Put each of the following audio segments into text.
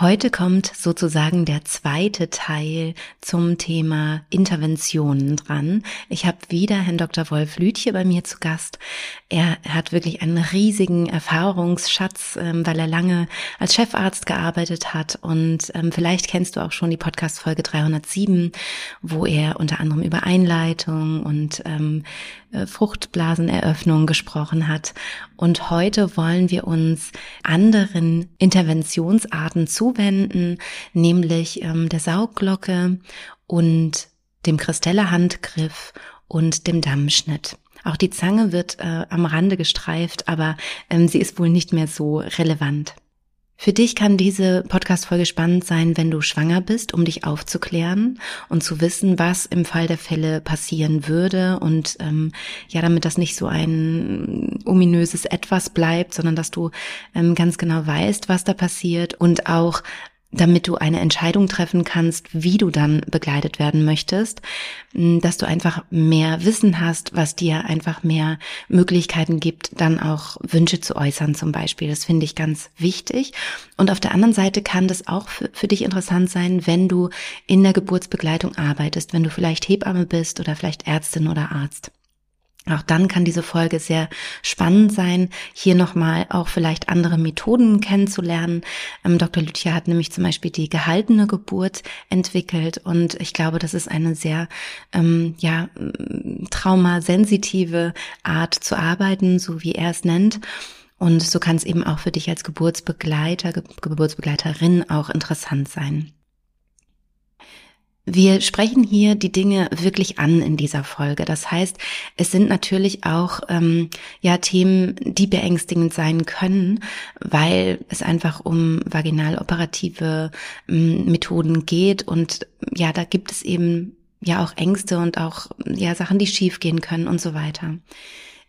Heute kommt sozusagen der zweite Teil zum Thema Interventionen dran. Ich habe wieder Herrn Dr. Wolf Lütje bei mir zu Gast. Er hat wirklich einen riesigen Erfahrungsschatz, ähm, weil er lange als Chefarzt gearbeitet hat. Und ähm, vielleicht kennst du auch schon die Podcast-Folge 307, wo er unter anderem über Einleitung und ähm, äh, Fruchtblaseneröffnung gesprochen hat. Und heute wollen wir uns anderen Interventionsarten zuwenden, nämlich ähm, der Saugglocke und dem Kristelle-Handgriff und dem Dammschnitt. Auch die Zange wird äh, am Rande gestreift, aber ähm, sie ist wohl nicht mehr so relevant. Für dich kann diese Podcast-Folge spannend sein, wenn du schwanger bist, um dich aufzuklären und zu wissen, was im Fall der Fälle passieren würde und ähm, ja, damit das nicht so ein ominöses Etwas bleibt, sondern dass du ähm, ganz genau weißt, was da passiert und auch damit du eine Entscheidung treffen kannst, wie du dann begleitet werden möchtest, dass du einfach mehr Wissen hast, was dir einfach mehr Möglichkeiten gibt, dann auch Wünsche zu äußern zum Beispiel. Das finde ich ganz wichtig. Und auf der anderen Seite kann das auch für, für dich interessant sein, wenn du in der Geburtsbegleitung arbeitest, wenn du vielleicht Hebamme bist oder vielleicht Ärztin oder Arzt. Auch dann kann diese Folge sehr spannend sein, hier nochmal auch vielleicht andere Methoden kennenzulernen. Ähm, Dr. Lütje hat nämlich zum Beispiel die gehaltene Geburt entwickelt und ich glaube, das ist eine sehr ähm, ja, traumasensitive Art zu arbeiten, so wie er es nennt. Und so kann es eben auch für dich als Geburtsbegleiter, Ge Geburtsbegleiterin auch interessant sein. Wir sprechen hier die Dinge wirklich an in dieser Folge. Das heißt, es sind natürlich auch ähm, ja Themen, die beängstigend sein können, weil es einfach um vaginaloperative ähm, Methoden geht und ja, da gibt es eben ja auch Ängste und auch ja Sachen, die schiefgehen können und so weiter.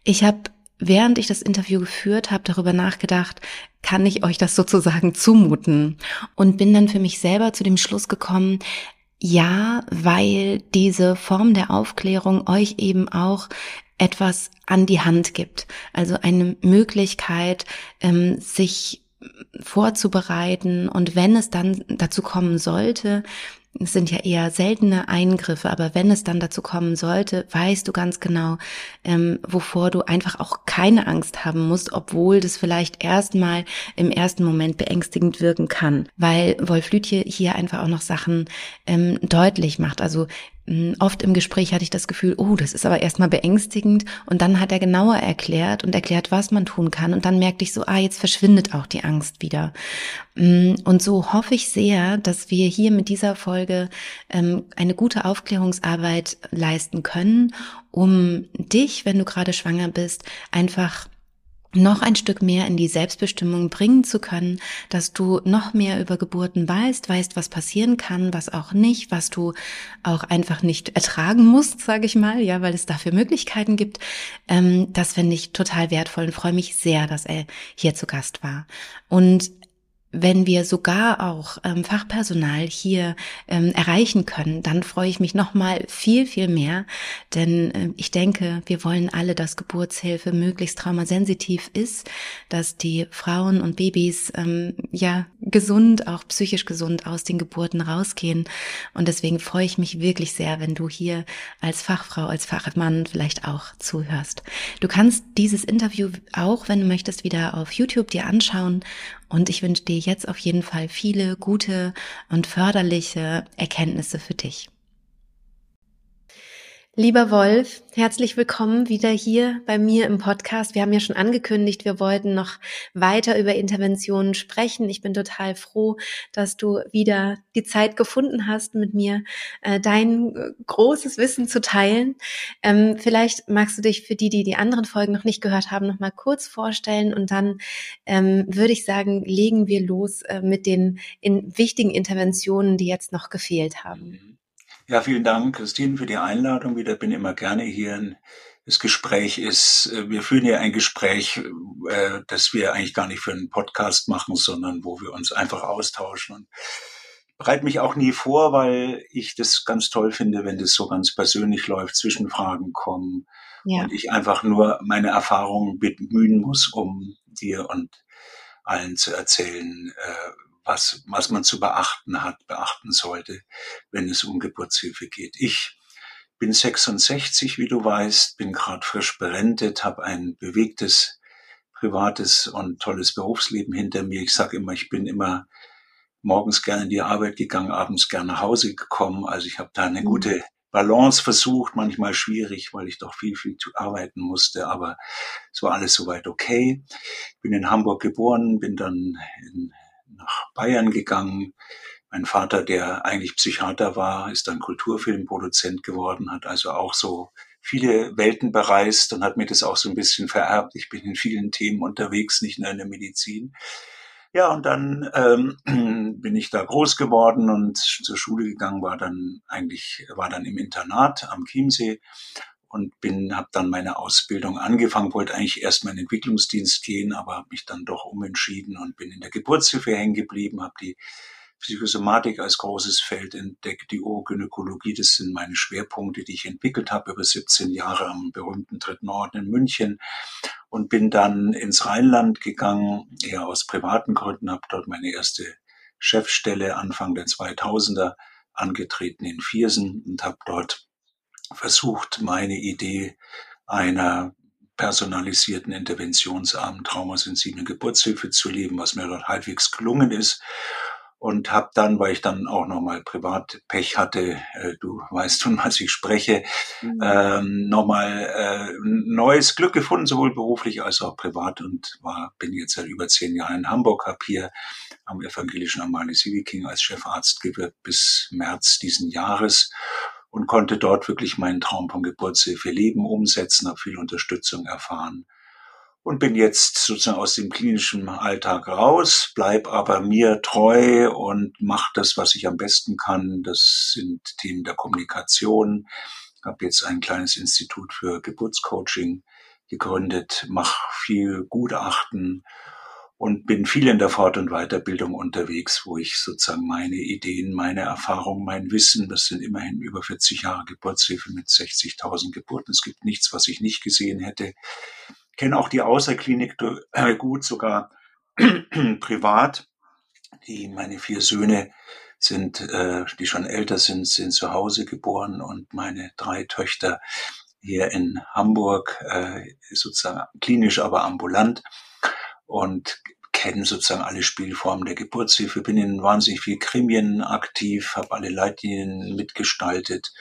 Ich habe während ich das Interview geführt habe, darüber nachgedacht, kann ich euch das sozusagen zumuten? Und bin dann für mich selber zu dem Schluss gekommen, ja, weil diese Form der Aufklärung euch eben auch etwas an die Hand gibt. Also eine Möglichkeit, ähm, sich vorzubereiten und wenn es dann dazu kommen sollte, es sind ja eher seltene Eingriffe, aber wenn es dann dazu kommen sollte, weißt du ganz genau, ähm, wovor du einfach auch keine Angst haben musst, obwohl das vielleicht erstmal im ersten Moment beängstigend wirken kann, weil Wolf Lütje hier einfach auch noch Sachen ähm, deutlich macht. Also oft im Gespräch hatte ich das Gefühl, oh, das ist aber erstmal beängstigend. Und dann hat er genauer erklärt und erklärt, was man tun kann. Und dann merkte ich so, ah, jetzt verschwindet auch die Angst wieder. Hm, und so hoffe ich sehr, dass wir hier mit dieser Folge ähm, eine gute Aufklärungsarbeit leisten können, um dich, wenn du gerade schwanger bist, einfach noch ein Stück mehr in die Selbstbestimmung bringen zu können, dass du noch mehr über Geburten weißt, weißt, was passieren kann, was auch nicht, was du auch einfach nicht ertragen musst, sage ich mal, ja, weil es dafür Möglichkeiten gibt. Ähm, das finde ich total wertvoll und freue mich sehr, dass er hier zu Gast war. Und wenn wir sogar auch ähm, Fachpersonal hier ähm, erreichen können, dann freue ich mich noch mal viel viel mehr, denn äh, ich denke, wir wollen alle, dass Geburtshilfe möglichst traumasensitiv ist, dass die Frauen und Babys ähm, ja gesund, auch psychisch gesund aus den Geburten rausgehen und deswegen freue ich mich wirklich sehr, wenn du hier als Fachfrau, als Fachmann vielleicht auch zuhörst. Du kannst dieses Interview auch, wenn du möchtest, wieder auf YouTube dir anschauen und ich wünsche dir jetzt auf jeden Fall viele gute und förderliche Erkenntnisse für dich. Lieber Wolf, herzlich willkommen wieder hier bei mir im Podcast. Wir haben ja schon angekündigt, wir wollten noch weiter über Interventionen sprechen. Ich bin total froh, dass du wieder die Zeit gefunden hast, mit mir äh, dein äh, großes Wissen zu teilen. Ähm, vielleicht magst du dich für die, die die anderen Folgen noch nicht gehört haben, noch mal kurz vorstellen und dann ähm, würde ich sagen, legen wir los äh, mit den in wichtigen Interventionen, die jetzt noch gefehlt haben. Ja, vielen Dank, Christine, für die Einladung wieder. Bin immer gerne hier das Gespräch ist, äh, wir führen ja ein Gespräch, äh, das wir eigentlich gar nicht für einen Podcast machen, sondern wo wir uns einfach austauschen. Und bereite mich auch nie vor, weil ich das ganz toll finde, wenn das so ganz persönlich läuft, Zwischenfragen kommen ja. und ich einfach nur meine Erfahrungen bemühen muss, um dir und allen zu erzählen, äh, was, was man zu beachten hat, beachten sollte, wenn es um Geburtshilfe geht. Ich bin 66, wie du weißt, bin gerade frisch berentet, habe ein bewegtes, privates und tolles Berufsleben hinter mir. Ich sage immer, ich bin immer morgens gerne in die Arbeit gegangen, abends gerne nach Hause gekommen. Also ich habe da eine mhm. gute Balance versucht, manchmal schwierig, weil ich doch viel, viel zu arbeiten musste, aber es war alles soweit okay. Bin in Hamburg geboren, bin dann in, nach Bayern gegangen, mein Vater, der eigentlich Psychiater war, ist dann Kulturfilmproduzent geworden, hat also auch so viele Welten bereist und hat mir das auch so ein bisschen vererbt. Ich bin in vielen Themen unterwegs, nicht nur in der Medizin. Ja, und dann ähm, bin ich da groß geworden und zur Schule gegangen, war dann eigentlich, war dann im Internat am Chiemsee und bin, habe dann meine Ausbildung angefangen, wollte eigentlich erst mal in den Entwicklungsdienst gehen, aber habe mich dann doch umentschieden und bin in der Geburtshilfe hängen geblieben, habe die Psychosomatik als großes Feld entdeckt, die Urogynäkologie, das sind meine Schwerpunkte, die ich entwickelt habe über 17 Jahre am berühmten Dritten Orden in München und bin dann ins Rheinland gegangen, eher aus privaten Gründen, habe dort meine erste Chefstelle Anfang der 2000er angetreten in Viersen und habe dort versucht, meine Idee einer personalisierten interventionsarmen traumasensiblen Geburtshilfe zu leben, was mir dort halbwegs gelungen ist und habe dann, weil ich dann auch nochmal privat Pech hatte, äh, du weißt schon, was ich spreche, mhm. ähm, nochmal äh, neues Glück gefunden, sowohl beruflich als auch privat und war, bin jetzt seit über zehn Jahren in Hamburg, habe hier am evangelischen Amalie King als Chefarzt gewirkt bis März diesen Jahres und konnte dort wirklich meinen Traum von Geburtshilfe leben, umsetzen, habe viel Unterstützung erfahren und bin jetzt sozusagen aus dem klinischen Alltag raus, bleib aber mir treu und mache das, was ich am besten kann. Das sind Themen der Kommunikation. Habe jetzt ein kleines Institut für Geburtscoaching gegründet, mache viel Gutachten und bin viel in der Fort- und Weiterbildung unterwegs, wo ich sozusagen meine Ideen, meine Erfahrungen, mein Wissen, das sind immerhin über 40 Jahre Geburtshilfe mit 60.000 Geburten. Es gibt nichts, was ich nicht gesehen hätte kenne auch die Außerklinik äh, gut, sogar privat. Die, meine vier Söhne sind, äh, die schon älter sind, sind zu Hause geboren und meine drei Töchter hier in Hamburg, äh, sozusagen klinisch, aber ambulant und kennen sozusagen alle Spielformen der Geburtshilfe, bin in wahnsinnig viel Krimien aktiv, habe alle Leitlinien mitgestaltet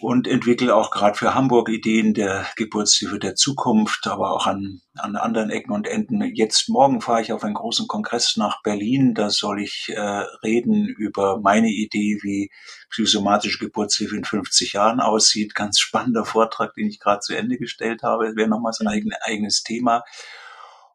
und entwickle auch gerade für Hamburg Ideen der Geburtshilfe der Zukunft, aber auch an, an anderen Ecken und Enden. Jetzt morgen fahre ich auf einen großen Kongress nach Berlin. Da soll ich äh, reden über meine Idee, wie psychosomatische Geburtshilfe in 50 Jahren aussieht. Ganz spannender Vortrag, den ich gerade zu Ende gestellt habe. Wäre nochmal ein eigen, eigenes Thema.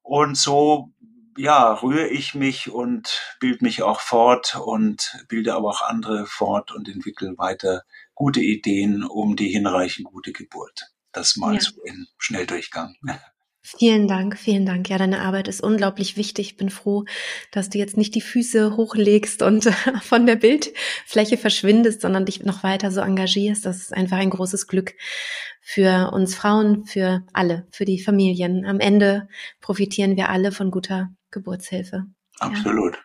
Und so ja, rühre ich mich und bilde mich auch fort und bilde aber auch andere fort und entwickle weiter gute Ideen um die hinreichend gute Geburt. Das mal ja. so in Schnelldurchgang. Vielen Dank, vielen Dank. Ja, deine Arbeit ist unglaublich wichtig. Ich bin froh, dass du jetzt nicht die Füße hochlegst und von der Bildfläche verschwindest, sondern dich noch weiter so engagierst. Das ist einfach ein großes Glück für uns Frauen, für alle, für die Familien. Am Ende profitieren wir alle von guter Geburtshilfe. Absolut. Ja.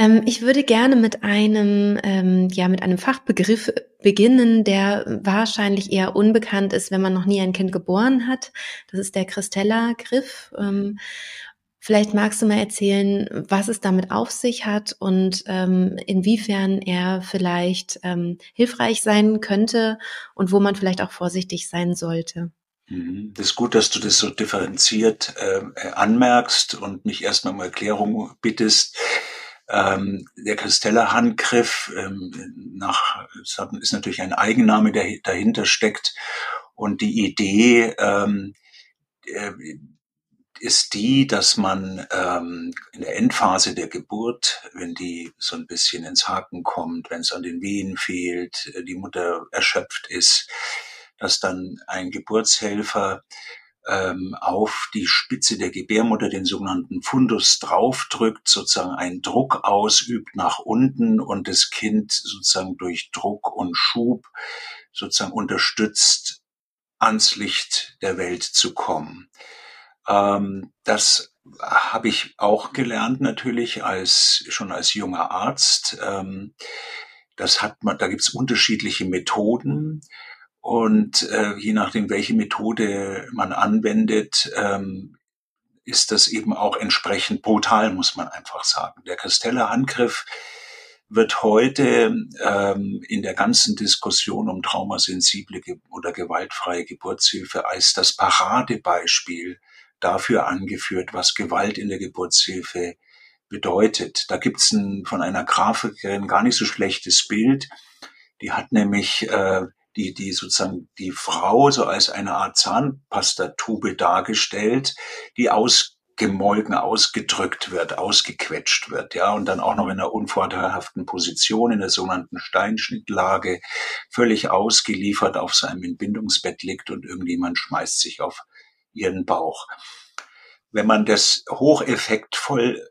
Ähm, ich würde gerne mit einem, ähm, ja, mit einem Fachbegriff beginnen, der wahrscheinlich eher unbekannt ist, wenn man noch nie ein Kind geboren hat. Das ist der Christella-Griff. Ähm, vielleicht magst du mal erzählen, was es damit auf sich hat und ähm, inwiefern er vielleicht ähm, hilfreich sein könnte und wo man vielleicht auch vorsichtig sein sollte. Mhm. Das ist gut, dass du das so differenziert äh, anmerkst und mich erstmal um Erklärung bittest. Ähm, der Christella-Handgriff ähm, nach, ist natürlich ein Eigenname, der dahinter steckt. Und die Idee ähm, äh, ist die, dass man ähm, in der Endphase der Geburt, wenn die so ein bisschen ins Haken kommt, wenn es an den Wehen fehlt, äh, die Mutter erschöpft ist, dass dann ein Geburtshelfer ähm, auf die Spitze der Gebärmutter den sogenannten Fundus draufdrückt, sozusagen einen Druck ausübt nach unten und das Kind sozusagen durch Druck und Schub sozusagen unterstützt, ans Licht der Welt zu kommen. Ähm, das habe ich auch gelernt natürlich als schon als junger Arzt. Ähm, das hat man, da gibt es unterschiedliche Methoden. Und äh, je nachdem, welche Methode man anwendet, ähm, ist das eben auch entsprechend brutal, muss man einfach sagen. Der Kristeller Handgriff wird heute ähm, in der ganzen Diskussion um traumasensible oder gewaltfreie Geburtshilfe als das Paradebeispiel dafür angeführt, was Gewalt in der Geburtshilfe bedeutet. Da gibt's ein, von einer Grafikerin gar nicht so schlechtes Bild. Die hat nämlich äh, die, die sozusagen die Frau so als eine Art Zahnpastatube dargestellt, die ausgemolken, ausgedrückt wird, ausgequetscht wird, ja, und dann auch noch in einer unvorteilhaften Position in der sogenannten Steinschnittlage völlig ausgeliefert auf seinem Entbindungsbett liegt und irgendjemand schmeißt sich auf ihren Bauch. Wenn man das hocheffektvoll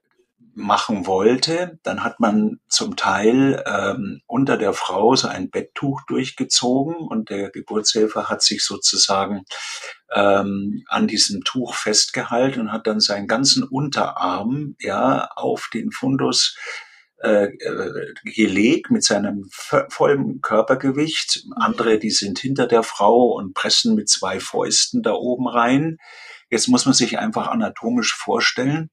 machen wollte, dann hat man zum Teil ähm, unter der Frau so ein Betttuch durchgezogen und der Geburtshelfer hat sich sozusagen ähm, an diesem Tuch festgehalten und hat dann seinen ganzen Unterarm ja auf den Fundus äh, äh gelegt mit seinem vollen Körpergewicht. Andere, die sind hinter der Frau und pressen mit zwei Fäusten da oben rein. Jetzt muss man sich einfach anatomisch vorstellen,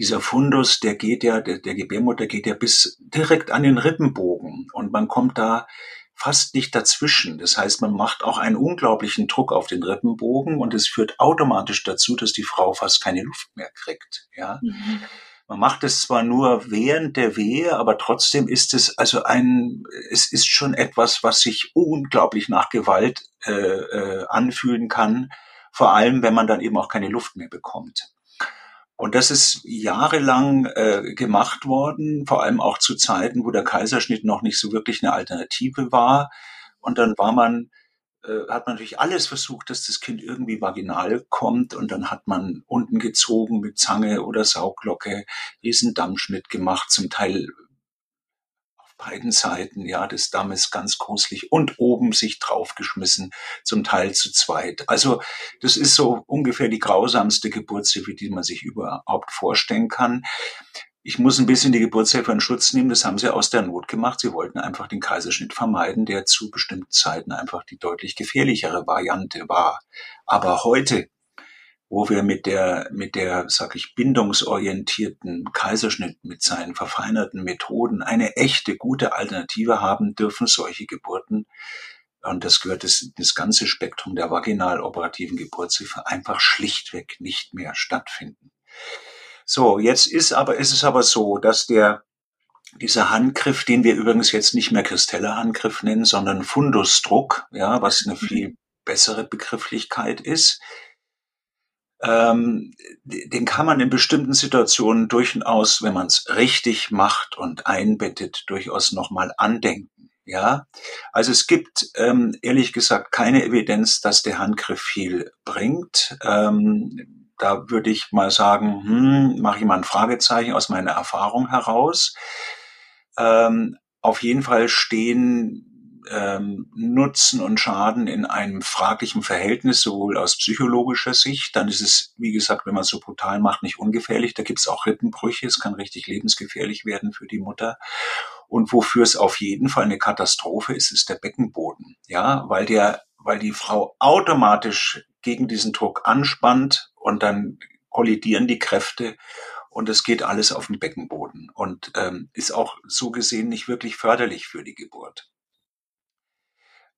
dieser Fundus, der geht ja, der, der Gebärmutter geht ja bis direkt an den Rippenbogen und man kommt da fast nicht dazwischen. Das heißt, man macht auch einen unglaublichen Druck auf den Rippenbogen und es führt automatisch dazu, dass die Frau fast keine Luft mehr kriegt. Ja. Mhm. Man macht es zwar nur während der Wehe, aber trotzdem ist es also ein, es ist schon etwas, was sich unglaublich nach Gewalt äh, äh, anfühlen kann. Vor allem, wenn man dann eben auch keine Luft mehr bekommt. Und das ist jahrelang äh, gemacht worden, vor allem auch zu Zeiten, wo der Kaiserschnitt noch nicht so wirklich eine Alternative war. Und dann war man, äh, hat man natürlich alles versucht, dass das Kind irgendwie vaginal kommt. Und dann hat man unten gezogen mit Zange oder Sauglocke, diesen Dammschnitt gemacht, zum Teil beiden Seiten ja des Dammes ganz gruselig und oben sich draufgeschmissen, zum Teil zu zweit. Also das ist so ungefähr die grausamste Geburtshilfe, die man sich überhaupt vorstellen kann. Ich muss ein bisschen die Geburtshilfe in Schutz nehmen, das haben sie aus der Not gemacht. Sie wollten einfach den Kaiserschnitt vermeiden, der zu bestimmten Zeiten einfach die deutlich gefährlichere Variante war. Aber heute wo wir mit der, mit der, sag ich, bindungsorientierten Kaiserschnitt mit seinen verfeinerten Methoden eine echte gute Alternative haben, dürfen solche Geburten, und das gehört das, das ganze Spektrum der vaginal-operativen Geburtshilfe, einfach schlichtweg nicht mehr stattfinden. So, jetzt ist aber, ist es aber so, dass der, dieser Handgriff, den wir übrigens jetzt nicht mehr Kristeller-Handgriff nennen, sondern Fundusdruck, ja, was eine mhm. viel bessere Begrifflichkeit ist, ähm, den kann man in bestimmten Situationen durchaus, wenn man es richtig macht und einbettet, durchaus nochmal andenken. Ja, also es gibt ähm, ehrlich gesagt keine Evidenz, dass der Handgriff viel bringt. Ähm, da würde ich mal sagen, hm, mache ich mal ein Fragezeichen aus meiner Erfahrung heraus. Ähm, auf jeden Fall stehen ähm, Nutzen und Schaden in einem fraglichen Verhältnis, sowohl aus psychologischer Sicht, dann ist es, wie gesagt, wenn man es so brutal macht, nicht ungefährlich. Da gibt es auch Rippenbrüche, es kann richtig lebensgefährlich werden für die Mutter. Und wofür es auf jeden Fall eine Katastrophe ist, ist der Beckenboden. Ja, weil der, weil die Frau automatisch gegen diesen Druck anspannt und dann kollidieren die Kräfte und es geht alles auf den Beckenboden und ähm, ist auch so gesehen nicht wirklich förderlich für die Geburt.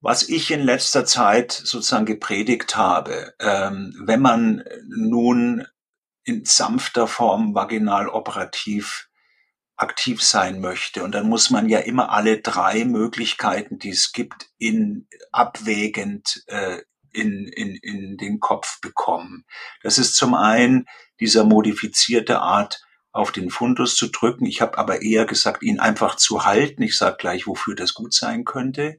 Was ich in letzter Zeit sozusagen gepredigt habe, ähm, wenn man nun in sanfter Form vaginal operativ aktiv sein möchte. Und dann muss man ja immer alle drei Möglichkeiten, die es gibt, in abwägend äh, in, in, in den Kopf bekommen. Das ist zum einen dieser modifizierte Art, auf den Fundus zu drücken. Ich habe aber eher gesagt, ihn einfach zu halten. Ich sage gleich, wofür das gut sein könnte.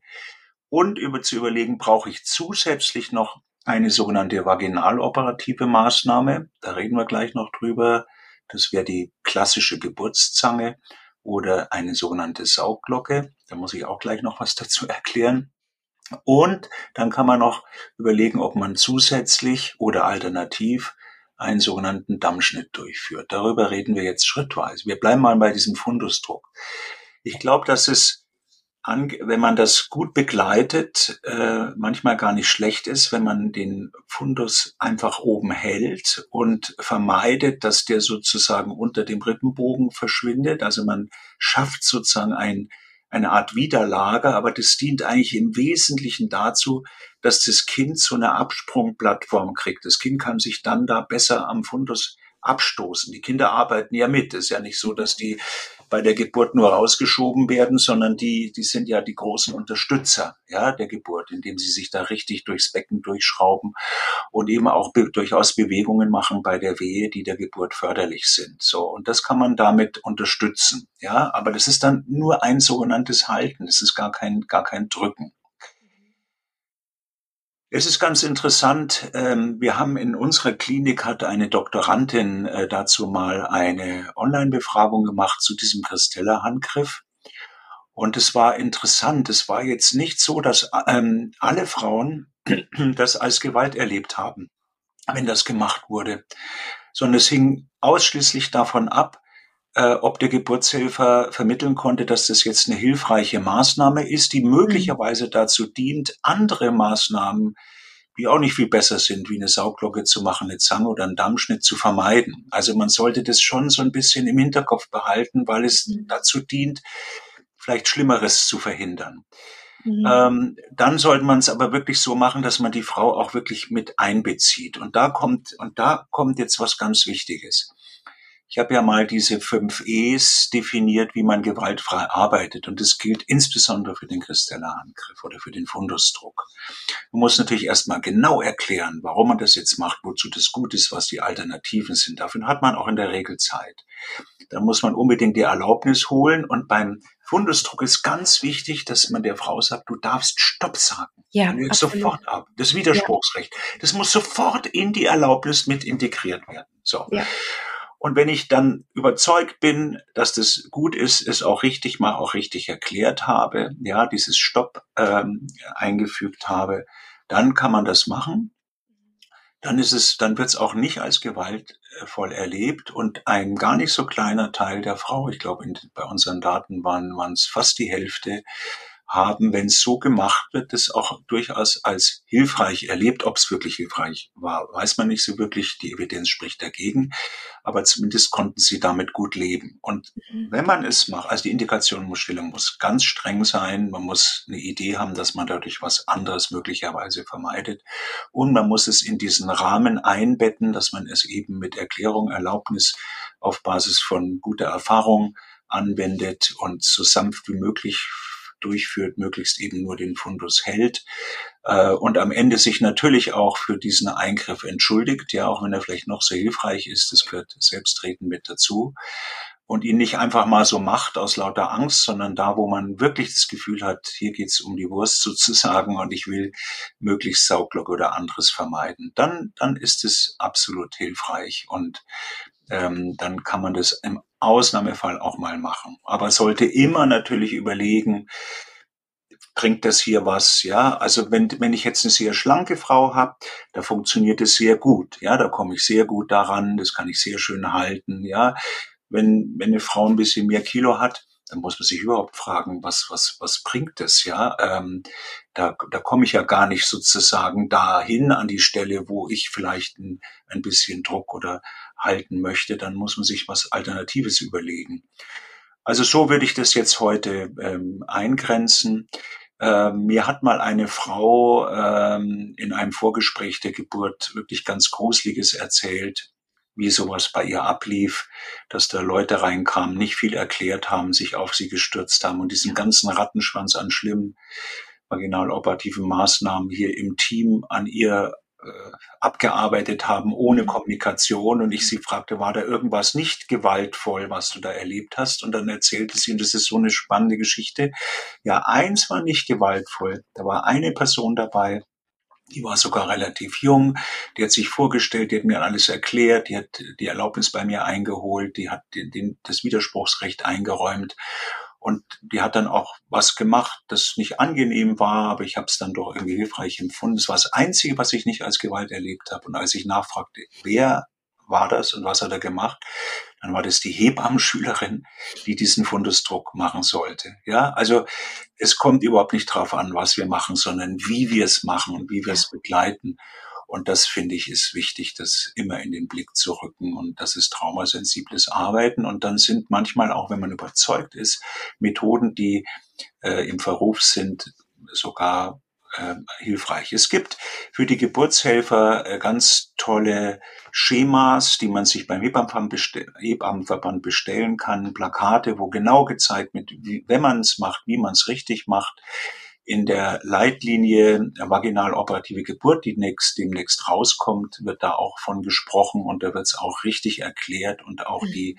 Und über zu überlegen, brauche ich zusätzlich noch eine sogenannte vaginaloperative Maßnahme. Da reden wir gleich noch drüber. Das wäre die klassische Geburtszange oder eine sogenannte Saugglocke. Da muss ich auch gleich noch was dazu erklären. Und dann kann man noch überlegen, ob man zusätzlich oder alternativ einen sogenannten Dammschnitt durchführt. Darüber reden wir jetzt schrittweise. Wir bleiben mal bei diesem Fundusdruck. Ich glaube, dass es wenn man das gut begleitet, äh, manchmal gar nicht schlecht ist, wenn man den Fundus einfach oben hält und vermeidet, dass der sozusagen unter dem Rippenbogen verschwindet. Also man schafft sozusagen ein, eine Art Widerlager, aber das dient eigentlich im Wesentlichen dazu, dass das Kind so eine Absprungplattform kriegt. Das Kind kann sich dann da besser am Fundus abstoßen. Die Kinder arbeiten ja mit. Es ist ja nicht so, dass die bei der Geburt nur rausgeschoben werden, sondern die, die sind ja die großen Unterstützer, ja, der Geburt, indem sie sich da richtig durchs Becken durchschrauben und eben auch be durchaus Bewegungen machen bei der Wehe, die der Geburt förderlich sind. So. Und das kann man damit unterstützen, ja. Aber das ist dann nur ein sogenanntes Halten. Das ist gar kein, gar kein Drücken. Es ist ganz interessant. Ähm, wir haben in unserer Klinik hat eine Doktorandin äh, dazu mal eine Online-Befragung gemacht zu diesem Christella-Handgriff. Und es war interessant. Es war jetzt nicht so, dass ähm, alle Frauen das als Gewalt erlebt haben, wenn das gemacht wurde, sondern es hing ausschließlich davon ab, äh, ob der Geburtshelfer vermitteln konnte, dass das jetzt eine hilfreiche Maßnahme ist, die möglicherweise dazu dient, andere Maßnahmen, die auch nicht viel besser sind, wie eine Sauglocke zu machen, eine Zange oder einen Dammschnitt zu vermeiden. Also man sollte das schon so ein bisschen im Hinterkopf behalten, weil es mhm. dazu dient, vielleicht Schlimmeres zu verhindern. Mhm. Ähm, dann sollte man es aber wirklich so machen, dass man die Frau auch wirklich mit einbezieht. Und da kommt, und da kommt jetzt was ganz Wichtiges. Ich habe ja mal diese fünf E's definiert, wie man gewaltfrei arbeitet. Und das gilt insbesondere für den Kristellarangriff oder für den Fundusdruck. Man muss natürlich erstmal genau erklären, warum man das jetzt macht, wozu das gut ist, was die Alternativen sind. Dafür hat man auch in der Regel Zeit. Da muss man unbedingt die Erlaubnis holen. Und beim Fundusdruck ist ganz wichtig, dass man der Frau sagt, du darfst Stopp sagen. Ja, sofort ab. Das Widerspruchsrecht. Ja. Das muss sofort in die Erlaubnis mit integriert werden. So. Ja. Und wenn ich dann überzeugt bin, dass das gut ist, es auch richtig mal auch richtig erklärt habe, ja, dieses Stopp ähm, eingefügt habe, dann kann man das machen. Dann ist es, dann wird es auch nicht als gewaltvoll erlebt und ein gar nicht so kleiner Teil der Frau, ich glaube, bei unseren Daten waren es fast die Hälfte, haben, wenn es so gemacht wird, das auch durchaus als hilfreich erlebt. Ob es wirklich hilfreich war, weiß man nicht so wirklich. Die Evidenz spricht dagegen. Aber zumindest konnten sie damit gut leben. Und mhm. wenn man es macht, also die Indikationenstellung muss ganz streng sein. Man muss eine Idee haben, dass man dadurch was anderes möglicherweise vermeidet. Und man muss es in diesen Rahmen einbetten, dass man es eben mit Erklärung, Erlaubnis auf Basis von guter Erfahrung anwendet und so sanft wie möglich durchführt, möglichst eben nur den Fundus hält äh, und am Ende sich natürlich auch für diesen Eingriff entschuldigt, ja, auch wenn er vielleicht noch so hilfreich ist, das gehört Selbsttreten mit dazu und ihn nicht einfach mal so macht aus lauter Angst, sondern da, wo man wirklich das Gefühl hat, hier geht's um die Wurst sozusagen und ich will möglichst Sauglocke oder anderes vermeiden, dann, dann ist es absolut hilfreich und ähm, dann kann man das im Ausnahmefall auch mal machen. Aber sollte immer natürlich überlegen, bringt das hier was, ja? Also wenn, wenn ich jetzt eine sehr schlanke Frau habe, da funktioniert es sehr gut, ja, da komme ich sehr gut daran, das kann ich sehr schön halten, ja. Wenn, wenn eine Frau ein bisschen mehr Kilo hat, dann muss man sich überhaupt fragen, was, was, was bringt das, ja? Ähm, da, da komme ich ja gar nicht sozusagen dahin an die Stelle, wo ich vielleicht ein, ein bisschen Druck oder halten möchte, dann muss man sich was Alternatives überlegen. Also so würde ich das jetzt heute ähm, eingrenzen. Ähm, mir hat mal eine Frau ähm, in einem Vorgespräch der Geburt wirklich ganz Gruseliges erzählt, wie sowas bei ihr ablief, dass da Leute reinkamen, nicht viel erklärt haben, sich auf sie gestürzt haben und diesen ganzen Rattenschwanz an schlimmen vaginaloperativen Maßnahmen hier im Team an ihr abgearbeitet haben ohne Kommunikation und ich sie fragte, war da irgendwas nicht gewaltvoll, was du da erlebt hast? Und dann erzählte sie, und das ist so eine spannende Geschichte, ja, eins war nicht gewaltvoll. Da war eine Person dabei, die war sogar relativ jung, die hat sich vorgestellt, die hat mir alles erklärt, die hat die Erlaubnis bei mir eingeholt, die hat den, den, das Widerspruchsrecht eingeräumt und die hat dann auch was gemacht, das nicht angenehm war, aber ich habe es dann doch irgendwie hilfreich empfunden. Das war das Einzige, was ich nicht als Gewalt erlebt habe. Und als ich nachfragte, wer war das und was hat er gemacht, dann war das die Hebammenschülerin, die diesen Fundusdruck machen sollte. Ja, also es kommt überhaupt nicht drauf an, was wir machen, sondern wie wir es machen und wie wir es begleiten. Und das finde ich ist wichtig, das immer in den Blick zu rücken. Und das ist traumasensibles Arbeiten. Und dann sind manchmal auch, wenn man überzeugt ist, Methoden, die äh, im Verruf sind, sogar äh, hilfreich. Es gibt für die Geburtshelfer äh, ganz tolle Schemas, die man sich beim Hebammenverband, bestell Hebammenverband bestellen kann, Plakate, wo genau gezeigt wird, wenn man es macht, wie man es richtig macht. In der Leitlinie vaginal-operative Geburt, die nächst, demnächst rauskommt, wird da auch von gesprochen und da wird es auch richtig erklärt und auch mhm. die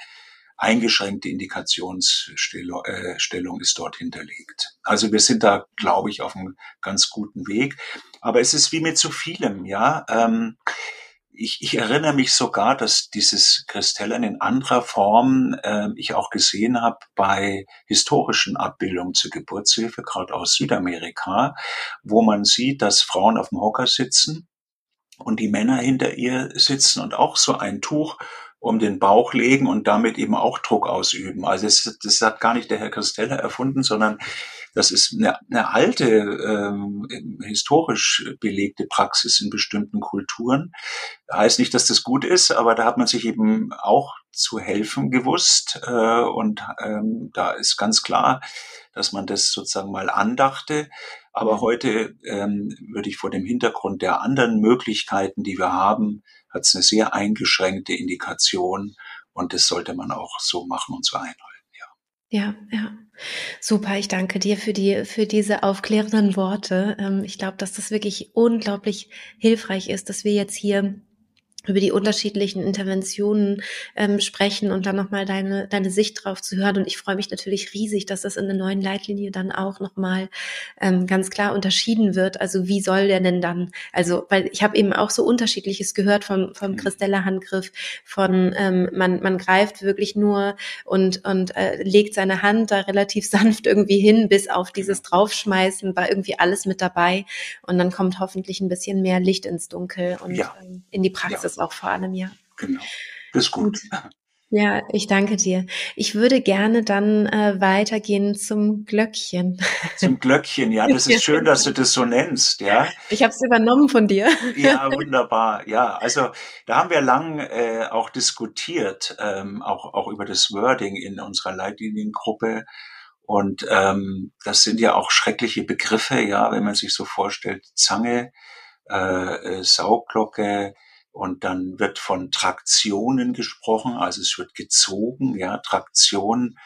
eingeschränkte Indikationsstellung äh, ist dort hinterlegt. Also wir sind da, glaube ich, auf einem ganz guten Weg. Aber es ist wie mit so vielem, ja. Ähm, ich, ich erinnere mich sogar, dass dieses Kristellen in anderer Form äh, ich auch gesehen habe bei historischen Abbildungen zur Geburtshilfe, gerade aus Südamerika, wo man sieht, dass Frauen auf dem Hocker sitzen und die Männer hinter ihr sitzen und auch so ein Tuch um den Bauch legen und damit eben auch Druck ausüben. Also das, das hat gar nicht der Herr Christeller erfunden, sondern das ist eine, eine alte, ähm, historisch belegte Praxis in bestimmten Kulturen. Heißt nicht, dass das gut ist, aber da hat man sich eben auch zu helfen gewusst. Äh, und ähm, da ist ganz klar, dass man das sozusagen mal andachte. Aber heute ähm, würde ich vor dem Hintergrund der anderen Möglichkeiten, die wir haben, hat es eine sehr eingeschränkte Indikation und das sollte man auch so machen und so einhalten. Ja, ja. Super, ich danke dir für die für diese aufklärenden Worte. Ähm, ich glaube, dass das wirklich unglaublich hilfreich ist, dass wir jetzt hier über die unterschiedlichen Interventionen ähm, sprechen und dann nochmal deine, deine Sicht drauf zu hören. Und ich freue mich natürlich riesig, dass das in der neuen Leitlinie dann auch nochmal ähm, ganz klar unterschieden wird. Also wie soll der denn dann, also, weil ich habe eben auch so unterschiedliches gehört vom, vom mhm. Christella-Handgriff, von ähm, man, man greift wirklich nur und, und äh, legt seine Hand da relativ sanft irgendwie hin, bis auf dieses Draufschmeißen war irgendwie alles mit dabei. Und dann kommt hoffentlich ein bisschen mehr Licht ins Dunkel und ja. ähm, in die Praxis. Ja es auch vor allem, ja. Genau. Ist gut. gut. Ja, ich danke dir. Ich würde gerne dann äh, weitergehen zum Glöckchen. Zum Glöckchen, ja, das ist schön, dass du das so nennst, ja. Ich habe es übernommen von dir. Ja, wunderbar. Ja, also da haben wir lang äh, auch diskutiert, ähm, auch auch über das Wording in unserer Leitliniengruppe. Und ähm, das sind ja auch schreckliche Begriffe, ja, wenn man sich so vorstellt, Zange, äh, äh Sauglocke, und dann wird von Traktionen gesprochen, also es wird gezogen, ja, Traktion,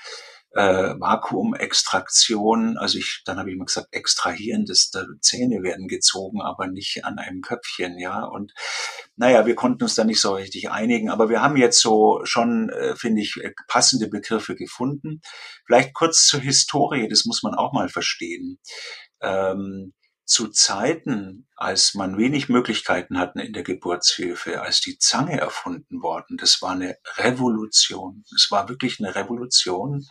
äh, Vakuumextraktion, also ich, dann habe ich mal gesagt, extrahieren, das, da Zähne werden gezogen, aber nicht an einem Köpfchen, ja. Und naja, wir konnten uns da nicht so richtig einigen, aber wir haben jetzt so schon, äh, finde ich, äh, passende Begriffe gefunden. Vielleicht kurz zur Historie, das muss man auch mal verstehen. Ähm, zu Zeiten, als man wenig Möglichkeiten hatten in der Geburtshilfe, als die Zange erfunden worden, das war eine Revolution. Es war wirklich eine Revolution,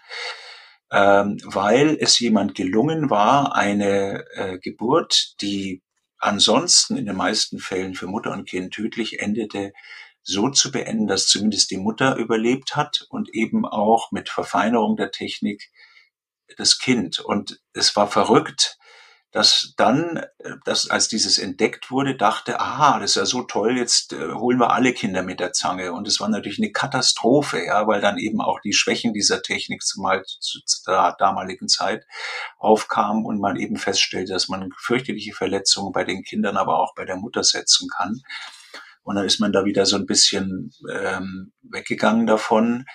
ähm, weil es jemand gelungen war, eine äh, Geburt, die ansonsten in den meisten Fällen für Mutter und Kind tödlich endete, so zu beenden, dass zumindest die Mutter überlebt hat und eben auch mit Verfeinerung der Technik das Kind. Und es war verrückt, dass dann, äh, dass als dieses entdeckt wurde, dachte, aha, das ist ja so toll, jetzt äh, holen wir alle Kinder mit der Zange. Und es war natürlich eine Katastrophe, ja, weil dann eben auch die Schwächen dieser Technik zumal zu, zu der damaligen Zeit aufkamen und man eben feststellte, dass man fürchterliche Verletzungen bei den Kindern, aber auch bei der Mutter setzen kann. Und dann ist man da wieder so ein bisschen ähm, weggegangen davon.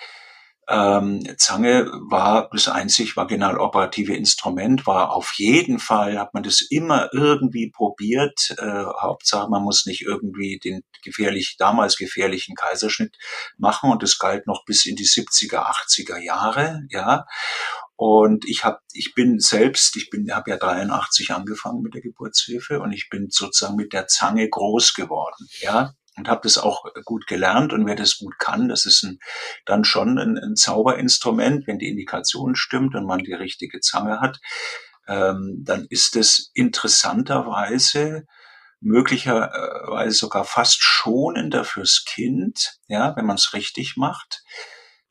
Ähm, Zange war das einzig vaginal operative Instrument, war auf jeden Fall, hat man das immer irgendwie probiert. Äh, Hauptsache, man muss nicht irgendwie den gefährlich, damals gefährlichen Kaiserschnitt machen und das galt noch bis in die 70er, 80er Jahre, ja. Und ich habe, ich bin selbst, ich bin, habe ja 83 angefangen mit der Geburtshilfe und ich bin sozusagen mit der Zange groß geworden, ja und habe das auch gut gelernt. Und wer das gut kann, das ist ein, dann schon ein, ein Zauberinstrument, wenn die Indikation stimmt und man die richtige Zange hat, ähm, dann ist es interessanterweise möglicherweise sogar fast schonender fürs Kind, ja, wenn man es richtig macht,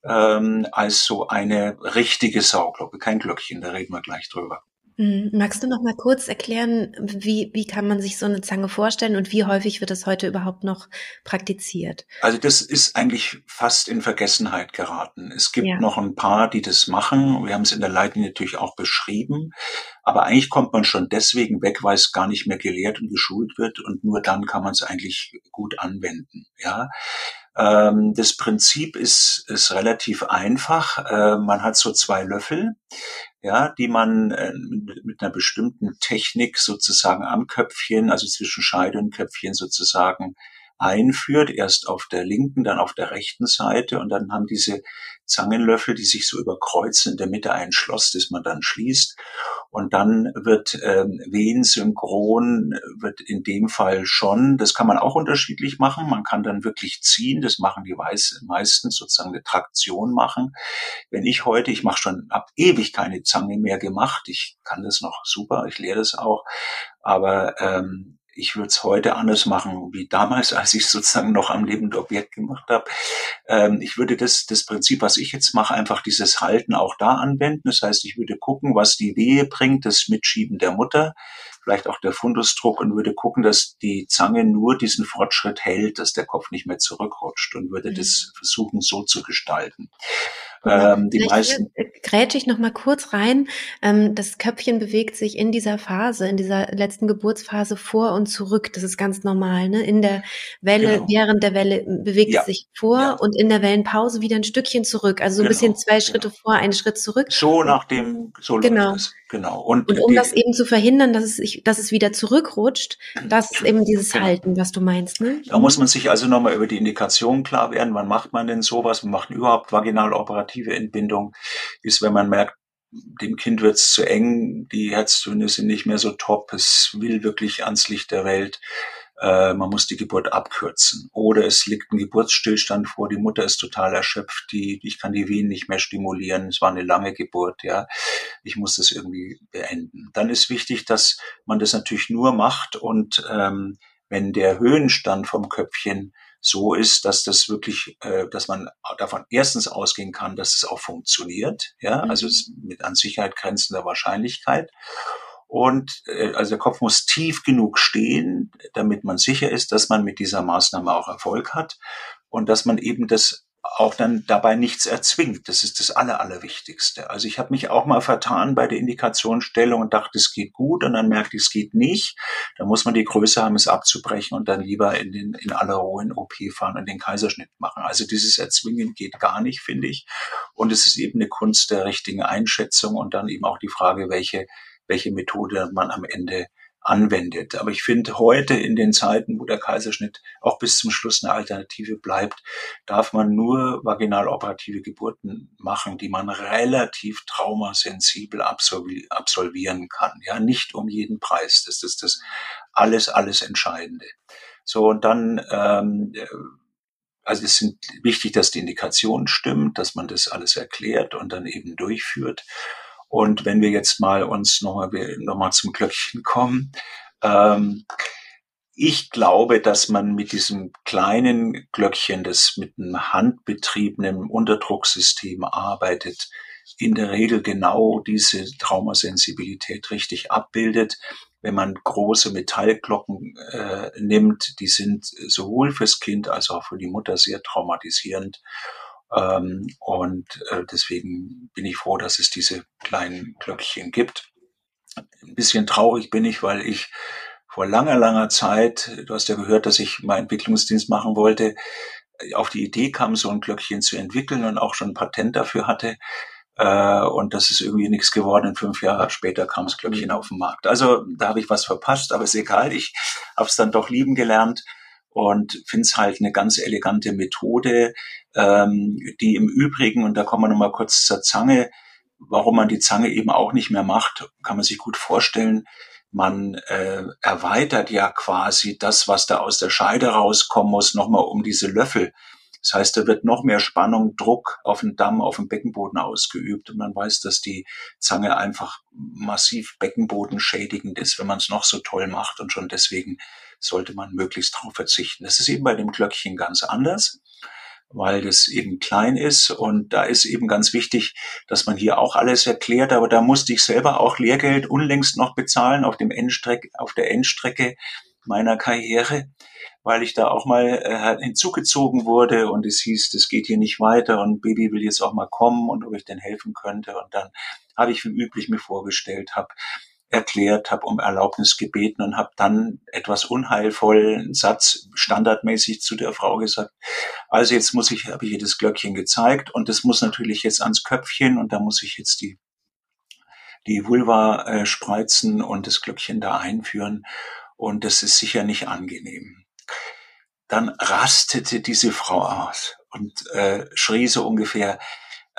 ähm, als so eine richtige Sauglocke, kein Glöckchen, da reden wir gleich drüber. Hm, magst du noch mal kurz erklären, wie, wie kann man sich so eine Zange vorstellen und wie häufig wird das heute überhaupt noch praktiziert? Also das ist eigentlich fast in Vergessenheit geraten. Es gibt ja. noch ein paar, die das machen. Wir haben es in der Leitung natürlich auch beschrieben. Aber eigentlich kommt man schon deswegen weg, weil es gar nicht mehr gelehrt und geschult wird und nur dann kann man es eigentlich gut anwenden. Ja. Ähm, das Prinzip ist, ist relativ einfach. Äh, man hat so zwei Löffel ja, die man äh, mit, mit, einer bestimmten Technik sozusagen am Köpfchen, also zwischen Scheide und Köpfchen sozusagen einführt, erst auf der linken, dann auf der rechten Seite und dann haben diese Zangenlöffel, die sich so überkreuzen, in der Mitte ein Schloss, das man dann schließt. Und dann wird ähm, Wehen-Synchron, wird in dem Fall schon, das kann man auch unterschiedlich machen, man kann dann wirklich ziehen, das machen die Weiß, meistens sozusagen eine Traktion machen. Wenn ich heute, ich mache schon, habe ewig keine Zange mehr gemacht, ich kann das noch super, ich lehre das auch, aber ähm, ich würde es heute anders machen wie damals, als ich sozusagen noch am lebenden Objekt gemacht habe. Ähm, ich würde das, das Prinzip, was ich jetzt mache, einfach dieses Halten auch da anwenden. Das heißt, ich würde gucken, was die Wehe bringt, das Mitschieben der Mutter, vielleicht auch der Fundusdruck und würde gucken, dass die Zange nur diesen Fortschritt hält, dass der Kopf nicht mehr zurückrutscht und würde mhm. das versuchen so zu gestalten. Ähm, die meisten. Äh, grätsche ich noch mal kurz rein. Ähm, das Köpfchen bewegt sich in dieser Phase, in dieser letzten Geburtsphase vor und zurück. Das ist ganz normal. Ne? In der Welle, genau. während der Welle bewegt ja. es sich vor ja. und in der Wellenpause wieder ein Stückchen zurück. Also so ein genau. bisschen zwei Schritte genau. vor, einen Schritt zurück. So nach dem, so genau. Genau. Und, und um die, das eben zu verhindern, dass es, sich, dass es wieder zurückrutscht, das ist eben dieses genau. Halten, was du meinst. Ne? Da muss man sich also nochmal über die Indikation klar werden. Wann macht man denn sowas? Man macht überhaupt vaginal operative Entbindung. Ist, wenn man merkt, dem Kind wird es zu eng, die Herztöne sind nicht mehr so top, es will wirklich ans Licht der Welt äh, man muss die Geburt abkürzen. Oder es liegt ein Geburtsstillstand vor, die Mutter ist total erschöpft, die, ich kann die Wehen nicht mehr stimulieren, es war eine lange Geburt, ja, ich muss das irgendwie beenden. Dann ist wichtig, dass man das natürlich nur macht und ähm, wenn der Höhenstand vom Köpfchen so ist, dass das wirklich, äh, dass man davon erstens ausgehen kann, dass es auch funktioniert, ja, also mhm. mit an Sicherheit grenzender Wahrscheinlichkeit. Und äh, also der Kopf muss tief genug stehen, damit man sicher ist, dass man mit dieser Maßnahme auch Erfolg hat und dass man eben das auch dann dabei nichts erzwingt. Das ist das Aller, Allerwichtigste. Also ich habe mich auch mal vertan bei der Indikationsstellung und dachte, es geht gut und dann merkte ich, es geht nicht. Da muss man die Größe haben, es abzubrechen und dann lieber in, den, in aller Ruhe in OP fahren und den Kaiserschnitt machen. Also dieses Erzwingen geht gar nicht, finde ich. Und es ist eben eine Kunst der richtigen Einschätzung und dann eben auch die Frage, welche welche Methode man am Ende anwendet. Aber ich finde, heute in den Zeiten, wo der Kaiserschnitt auch bis zum Schluss eine Alternative bleibt, darf man nur vaginal operative Geburten machen, die man relativ traumasensibel absolvieren kann. Ja, nicht um jeden Preis. Das ist das alles, alles Entscheidende. So, und dann, ähm, also es sind wichtig, dass die Indikation stimmt, dass man das alles erklärt und dann eben durchführt. Und wenn wir jetzt mal uns nochmal noch mal zum Glöckchen kommen, ähm, ich glaube, dass man mit diesem kleinen Glöckchen, das mit einem handbetriebenen Unterdrucksystem arbeitet, in der Regel genau diese Traumasensibilität richtig abbildet. Wenn man große Metallglocken äh, nimmt, die sind sowohl fürs Kind als auch für die Mutter sehr traumatisierend. Ähm, und äh, deswegen bin ich froh, dass es diese kleinen Glöckchen gibt. Ein bisschen traurig bin ich, weil ich vor langer, langer Zeit, du hast ja gehört, dass ich mal Entwicklungsdienst machen wollte, auf die Idee kam, so ein Glöckchen zu entwickeln und auch schon ein Patent dafür hatte. Äh, und das ist irgendwie nichts geworden. Und fünf Jahre später kam das Glöckchen mhm. auf den Markt. Also da habe ich was verpasst, aber ist egal. Ich habe es dann doch lieben gelernt und finde es halt eine ganz elegante Methode, ähm, die im Übrigen, und da kommen wir nochmal kurz zur Zange, warum man die Zange eben auch nicht mehr macht, kann man sich gut vorstellen. Man äh, erweitert ja quasi das, was da aus der Scheide rauskommen muss, nochmal um diese Löffel. Das heißt, da wird noch mehr Spannung, Druck auf den Damm, auf den Beckenboden ausgeübt. Und man weiß, dass die Zange einfach massiv beckenbodenschädigend ist, wenn man es noch so toll macht. Und schon deswegen sollte man möglichst darauf verzichten. Das ist eben bei dem Glöckchen ganz anders weil das eben klein ist. Und da ist eben ganz wichtig, dass man hier auch alles erklärt. Aber da musste ich selber auch Lehrgeld unlängst noch bezahlen auf dem Endstreck, auf der Endstrecke meiner Karriere, weil ich da auch mal äh, hinzugezogen wurde und es hieß, das geht hier nicht weiter und Baby will jetzt auch mal kommen und ob ich denn helfen könnte. Und dann habe ich wie üblich mir vorgestellt, habe erklärt, habe um Erlaubnis gebeten und habe dann etwas unheilvollen Satz standardmäßig zu der Frau gesagt. Also jetzt muss ich, habe ich ihr das Glöckchen gezeigt und das muss natürlich jetzt ans Köpfchen und da muss ich jetzt die die Vulva äh, spreizen und das Glöckchen da einführen und das ist sicher nicht angenehm. Dann rastete diese Frau aus und äh, schrie so ungefähr,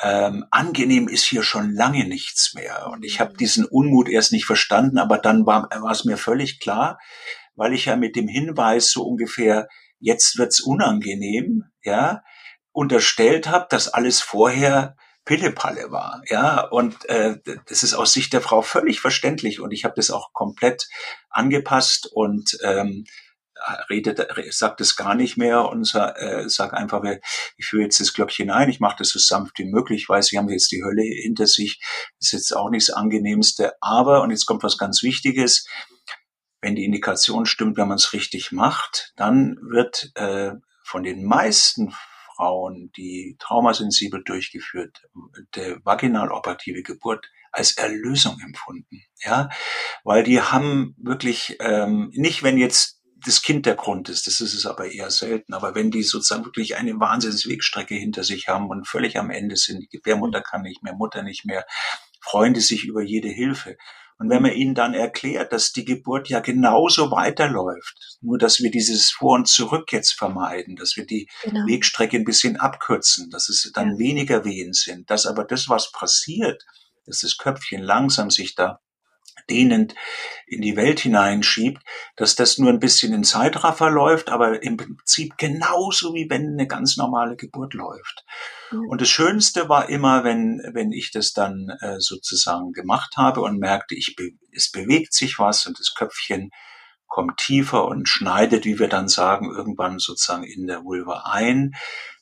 ähm, angenehm ist hier schon lange nichts mehr. Und ich habe mhm. diesen Unmut erst nicht verstanden, aber dann war, war es mir völlig klar, weil ich ja mit dem Hinweis so ungefähr, jetzt wird's unangenehm, ja, unterstellt habe, dass alles vorher Pillepalle war, ja, und äh, das ist aus Sicht der Frau völlig verständlich und ich habe das auch komplett angepasst und ähm, redet, sagt es gar nicht mehr und äh, sag einfach, ich führe jetzt das Glöckchen ein, ich mache das so sanft wie möglich, ich weiß, sie haben jetzt die Hölle hinter sich, ist jetzt auch nicht das Angenehmste, aber, und jetzt kommt was ganz Wichtiges, wenn die Indikation stimmt, wenn man es richtig macht, dann wird äh, von den meisten Frauen, die traumasensibel durchgeführt, der vaginaloperative Geburt als Erlösung empfunden, ja, weil die haben wirklich ähm, nicht, wenn jetzt das Kind der Grund ist, das ist es aber eher selten. Aber wenn die sozusagen wirklich eine Wahnsinnswegstrecke hinter sich haben und völlig am Ende sind, die Gebärmutter kann nicht mehr, Mutter nicht mehr, freuen die sich über jede Hilfe. Und wenn man ihnen dann erklärt, dass die Geburt ja genauso weiterläuft, nur dass wir dieses Vor und Zurück jetzt vermeiden, dass wir die genau. Wegstrecke ein bisschen abkürzen, dass es dann ja. weniger Wehen sind, dass aber das, was passiert, dass das Köpfchen langsam sich da dehnend in die Welt hineinschiebt, dass das nur ein bisschen in Zeitraffer läuft, aber im Prinzip genauso wie wenn eine ganz normale Geburt läuft. Mhm. Und das Schönste war immer, wenn, wenn ich das dann äh, sozusagen gemacht habe und merkte, ich be es bewegt sich was und das Köpfchen kommt tiefer und schneidet, wie wir dann sagen, irgendwann sozusagen in der Vulva ein.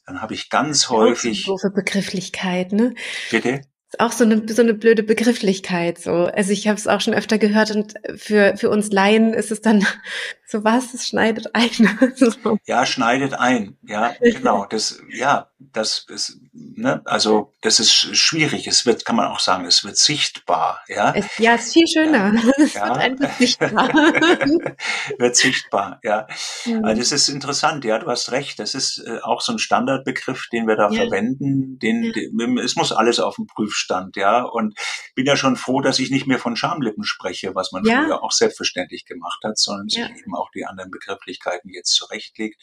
Dann habe ich ganz häufig. So für Begrifflichkeit, ne? Bitte? Auch so eine, so eine blöde Begrifflichkeit. So. Also ich habe es auch schon öfter gehört und für, für uns Laien ist es dann so was, es schneidet ein. so. Ja, schneidet ein. Ja, genau. Das, ja, das ist, ne, also das ist schwierig. Es wird, kann man auch sagen, es wird sichtbar. Ja, es, ja, es ist viel schöner. Ja. es ja. wird einfach sichtbar. wird sichtbar, ja. Mhm. Also das ist interessant, ja, du hast recht. Das ist äh, auch so ein Standardbegriff, den wir da ja. verwenden. Den, den, es muss alles auf dem Prüfstand, ja. Und bin ja schon froh, dass ich nicht mehr von Schamlippen spreche, was man früher auch selbstverständlich gemacht hat, sondern sich eben auch die anderen Begrifflichkeiten jetzt zurechtlegt.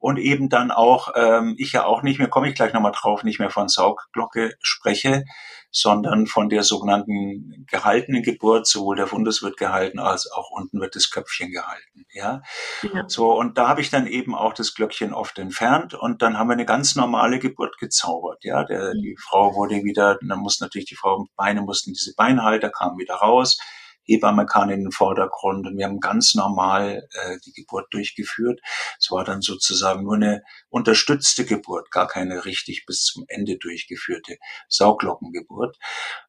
Und eben dann auch, ähm, ich ja auch nicht mehr, komme ich gleich nochmal drauf, nicht mehr von Saugglocke spreche, sondern von der sogenannten gehaltenen Geburt, sowohl der Fundus wird gehalten, als auch unten wird das Köpfchen gehalten. Ja? ja. So, und da habe ich dann eben auch das Glöckchen oft entfernt und dann haben wir eine ganz normale Geburt gezaubert. Ja, der, mhm. die Frau wurde wieder, dann muss natürlich die Frau, Beine mussten diese Beinhalter, kamen wieder raus Hebamme kam in den Vordergrund und wir haben ganz normal äh, die Geburt durchgeführt. Es war dann sozusagen nur eine unterstützte Geburt, gar keine richtig bis zum Ende durchgeführte Sauglockengeburt.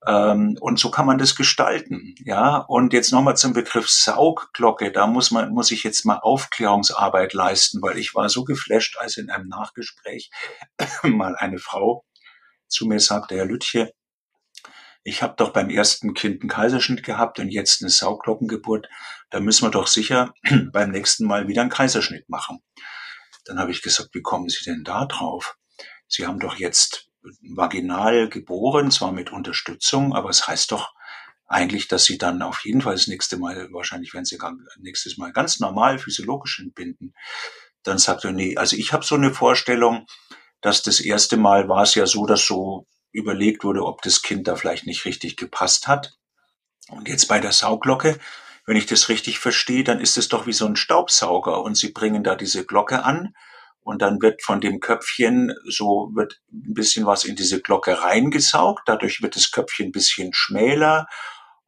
Ähm, und so kann man das gestalten. Ja, und jetzt nochmal zum Begriff Saugglocke. Da muss man, muss ich jetzt mal Aufklärungsarbeit leisten, weil ich war so geflasht, als in einem Nachgespräch mal eine Frau zu mir sagte, Herr Lütje, ich habe doch beim ersten Kind einen Kaiserschnitt gehabt und jetzt eine Sauglockengeburt, da müssen wir doch sicher beim nächsten Mal wieder einen Kaiserschnitt machen. Dann habe ich gesagt, wie kommen Sie denn da drauf? Sie haben doch jetzt vaginal geboren, zwar mit Unterstützung, aber es heißt doch eigentlich, dass Sie dann auf jeden Fall das nächste Mal, wahrscheinlich werden Sie nächstes Mal ganz normal physiologisch entbinden. Dann sagt er, nee, also ich habe so eine Vorstellung, dass das erste Mal war es ja so, dass so überlegt wurde, ob das Kind da vielleicht nicht richtig gepasst hat. Und jetzt bei der Sauglocke, wenn ich das richtig verstehe, dann ist es doch wie so ein Staubsauger und sie bringen da diese Glocke an und dann wird von dem Köpfchen so wird ein bisschen was in diese Glocke reingesaugt, dadurch wird das Köpfchen ein bisschen schmäler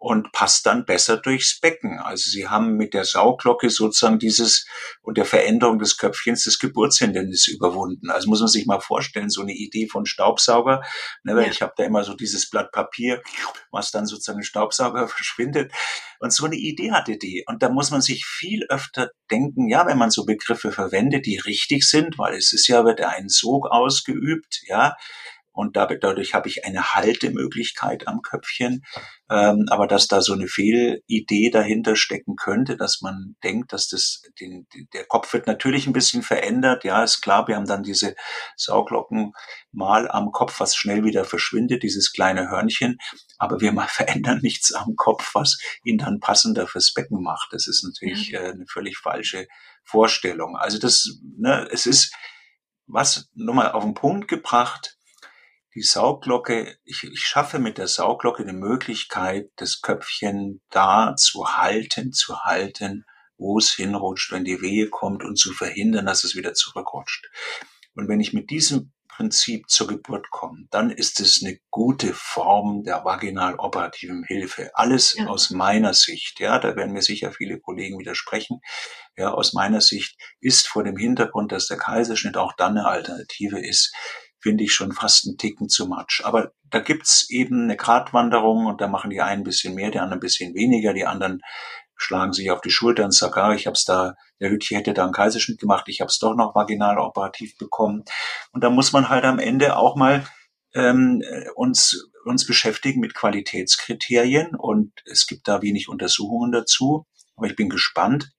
und passt dann besser durchs Becken. Also sie haben mit der Sauglocke sozusagen dieses und der Veränderung des Köpfchens das Geburtshindernis überwunden. Also muss man sich mal vorstellen, so eine Idee von Staubsauger. Ne, weil ja. Ich habe da immer so dieses Blatt Papier, was dann sozusagen im Staubsauger verschwindet. Und so eine Idee hatte die. Und da muss man sich viel öfter denken, ja, wenn man so Begriffe verwendet, die richtig sind, weil es ist ja, wird ein Sog ausgeübt, ja, und dadurch habe ich eine Haltemöglichkeit am Köpfchen. Ähm, aber dass da so eine Fehlidee dahinter stecken könnte, dass man denkt, dass das den, der Kopf wird natürlich ein bisschen verändert. Ja, ist klar, wir haben dann diese Sauglocken mal am Kopf, was schnell wieder verschwindet, dieses kleine Hörnchen. Aber wir mal verändern nichts am Kopf, was ihn dann passender fürs Becken macht. Das ist natürlich äh, eine völlig falsche Vorstellung. Also das, ne, es ist was nochmal auf den Punkt gebracht die Sauglocke, ich, ich schaffe mit der Sauglocke die Möglichkeit, das Köpfchen da zu halten, zu halten, wo es hinrutscht, wenn die Wehe kommt und zu verhindern, dass es wieder zurückrutscht. Und wenn ich mit diesem Prinzip zur Geburt komme, dann ist es eine gute Form der vaginal operativen Hilfe. Alles ja. aus meiner Sicht, ja, da werden mir sicher viele Kollegen widersprechen. Ja, aus meiner Sicht ist vor dem Hintergrund, dass der Kaiserschnitt auch dann eine Alternative ist, finde ich schon fast einen Ticken zu much. Aber da gibt's eben eine Gratwanderung und da machen die einen ein bisschen mehr, die anderen ein bisschen weniger, die anderen schlagen sich auf die Schulter und sagen, ah, ich hab's da, der Lütje hätte da einen Kaiserschnitt gemacht, ich hab's doch noch vaginal operativ bekommen. Und da muss man halt am Ende auch mal ähm, uns, uns beschäftigen mit Qualitätskriterien und es gibt da wenig Untersuchungen dazu. Aber ich bin gespannt,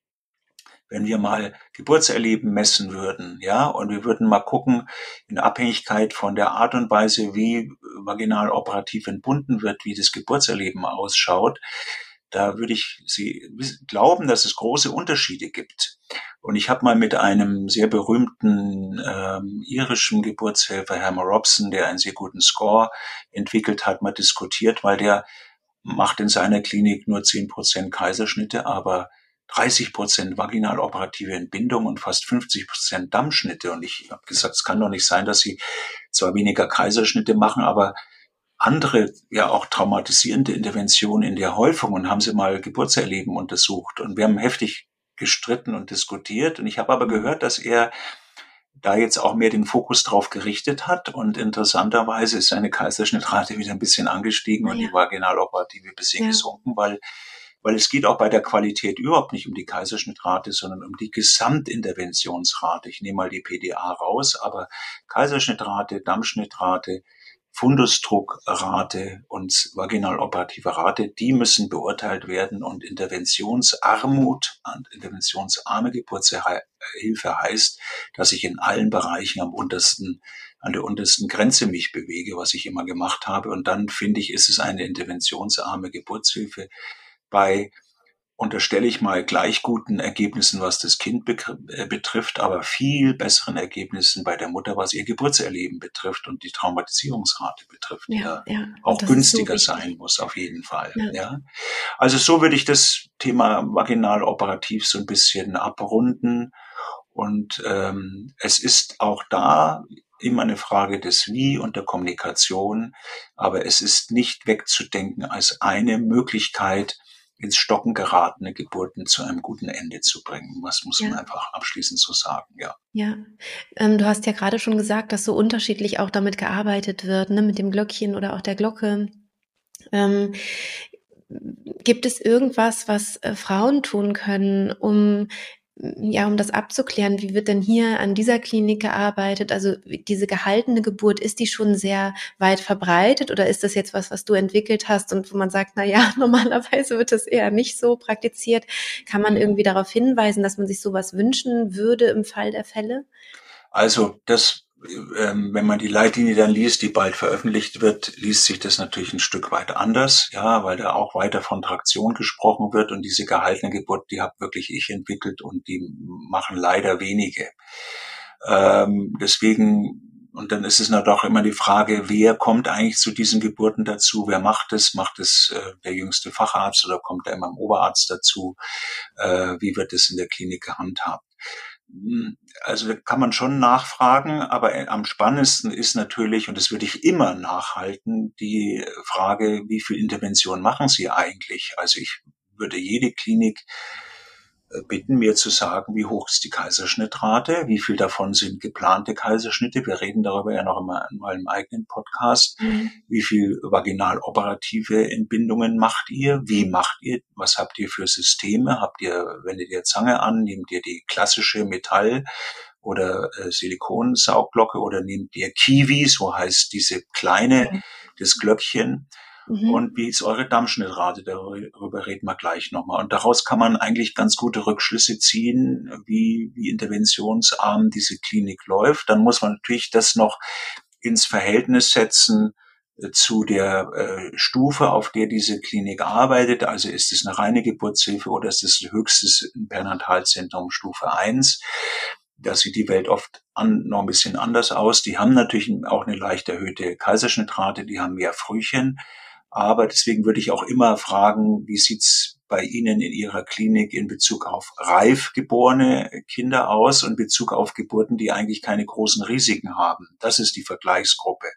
wenn wir mal Geburtserleben messen würden, ja, und wir würden mal gucken, in Abhängigkeit von der Art und Weise, wie vaginal operativ entbunden wird, wie das Geburtserleben ausschaut, da würde ich Sie glauben, dass es große Unterschiede gibt. Und ich habe mal mit einem sehr berühmten ähm, irischen Geburtshelfer, Herrn Robson, der einen sehr guten Score entwickelt hat, mal diskutiert, weil der macht in seiner Klinik nur zehn Prozent Kaiserschnitte, aber 30 Prozent vaginaloperative Entbindung und fast 50 Prozent Dammschnitte. Und ich habe gesagt, es kann doch nicht sein, dass sie zwar weniger Kaiserschnitte machen, aber andere, ja auch traumatisierende Interventionen in der Häufung und haben sie mal Geburtserleben untersucht. Und wir haben heftig gestritten und diskutiert. Und ich habe aber gehört, dass er da jetzt auch mehr den Fokus drauf gerichtet hat. Und interessanterweise ist seine Kaiserschnittrate wieder ein bisschen angestiegen ja. und die vaginaloperative ein bisschen ja. gesunken, weil weil es geht auch bei der Qualität überhaupt nicht um die Kaiserschnittrate, sondern um die Gesamtinterventionsrate. Ich nehme mal die PDA raus, aber Kaiserschnittrate, Dammschnittrate, Fundusdruckrate und vaginaloperative Rate, die müssen beurteilt werden und Interventionsarmut und interventionsarme Geburtshilfe heißt, dass ich in allen Bereichen am untersten an der untersten Grenze mich bewege, was ich immer gemacht habe. Und dann finde ich, ist es eine interventionsarme Geburtshilfe, bei unterstelle ich mal gleich guten Ergebnissen, was das Kind äh, betrifft, aber viel besseren Ergebnissen bei der Mutter, was ihr Geburtserleben betrifft und die Traumatisierungsrate betrifft, ja, ja, ja. auch günstiger so sein muss auf jeden Fall. Ja. ja. Also so würde ich das Thema vaginal operativ so ein bisschen abrunden und ähm, es ist auch da immer eine Frage des Wie und der Kommunikation, aber es ist nicht wegzudenken als eine Möglichkeit, ins Stocken geratene Geburten zu einem guten Ende zu bringen. Was muss ja. man einfach abschließend so sagen, ja. Ja, ähm, du hast ja gerade schon gesagt, dass so unterschiedlich auch damit gearbeitet wird, ne, mit dem Glöckchen oder auch der Glocke. Ähm, gibt es irgendwas, was äh, Frauen tun können, um ja, um das abzuklären, wie wird denn hier an dieser Klinik gearbeitet? Also diese gehaltene Geburt, ist die schon sehr weit verbreitet oder ist das jetzt was, was du entwickelt hast und wo man sagt, na ja, normalerweise wird das eher nicht so praktiziert? Kann man irgendwie darauf hinweisen, dass man sich sowas wünschen würde im Fall der Fälle? Also das wenn man die Leitlinie dann liest, die bald veröffentlicht wird, liest sich das natürlich ein Stück weit anders, ja, weil da auch weiter von Traktion gesprochen wird und diese gehaltene Geburt, die habe wirklich ich entwickelt und die machen leider wenige. Ähm, deswegen und dann ist es natürlich auch immer die Frage, wer kommt eigentlich zu diesen Geburten dazu? Wer macht es? Macht es äh, der jüngste Facharzt oder kommt da immer ein Oberarzt dazu? Äh, wie wird es in der Klinik gehandhabt? Also kann man schon nachfragen, aber äh, am spannendsten ist natürlich, und das würde ich immer nachhalten, die Frage, wie viel Intervention machen Sie eigentlich? Also ich würde jede Klinik bitten, mir zu sagen, wie hoch ist die Kaiserschnittrate, wie viel davon sind geplante Kaiserschnitte. Wir reden darüber ja noch in meinem eigenen Podcast. Mhm. Wie viel vaginal-operative Entbindungen macht ihr? Wie macht ihr? Was habt ihr für Systeme? Habt ihr, wendet ihr Zange an? Nehmt ihr die klassische Metall- oder äh, Silikonsauglocke oder nehmt ihr Kiwi, so heißt diese kleine, mhm. das Glöckchen. Mhm. Und wie ist eure Dammschnittrate? Darüber reden wir gleich nochmal. Und daraus kann man eigentlich ganz gute Rückschlüsse ziehen, wie, wie interventionsarm diese Klinik läuft. Dann muss man natürlich das noch ins Verhältnis setzen äh, zu der äh, Stufe, auf der diese Klinik arbeitet. Also ist es eine reine Geburtshilfe oder ist es höchstes Perinatalzentrum Stufe 1? Da sieht die Welt oft an, noch ein bisschen anders aus. Die haben natürlich auch eine leicht erhöhte Kaiserschnittrate, die haben mehr Frühchen. Aber deswegen würde ich auch immer fragen, wie sieht's bei Ihnen in Ihrer Klinik in Bezug auf reif geborene Kinder aus und in Bezug auf Geburten, die eigentlich keine großen Risiken haben? Das ist die Vergleichsgruppe.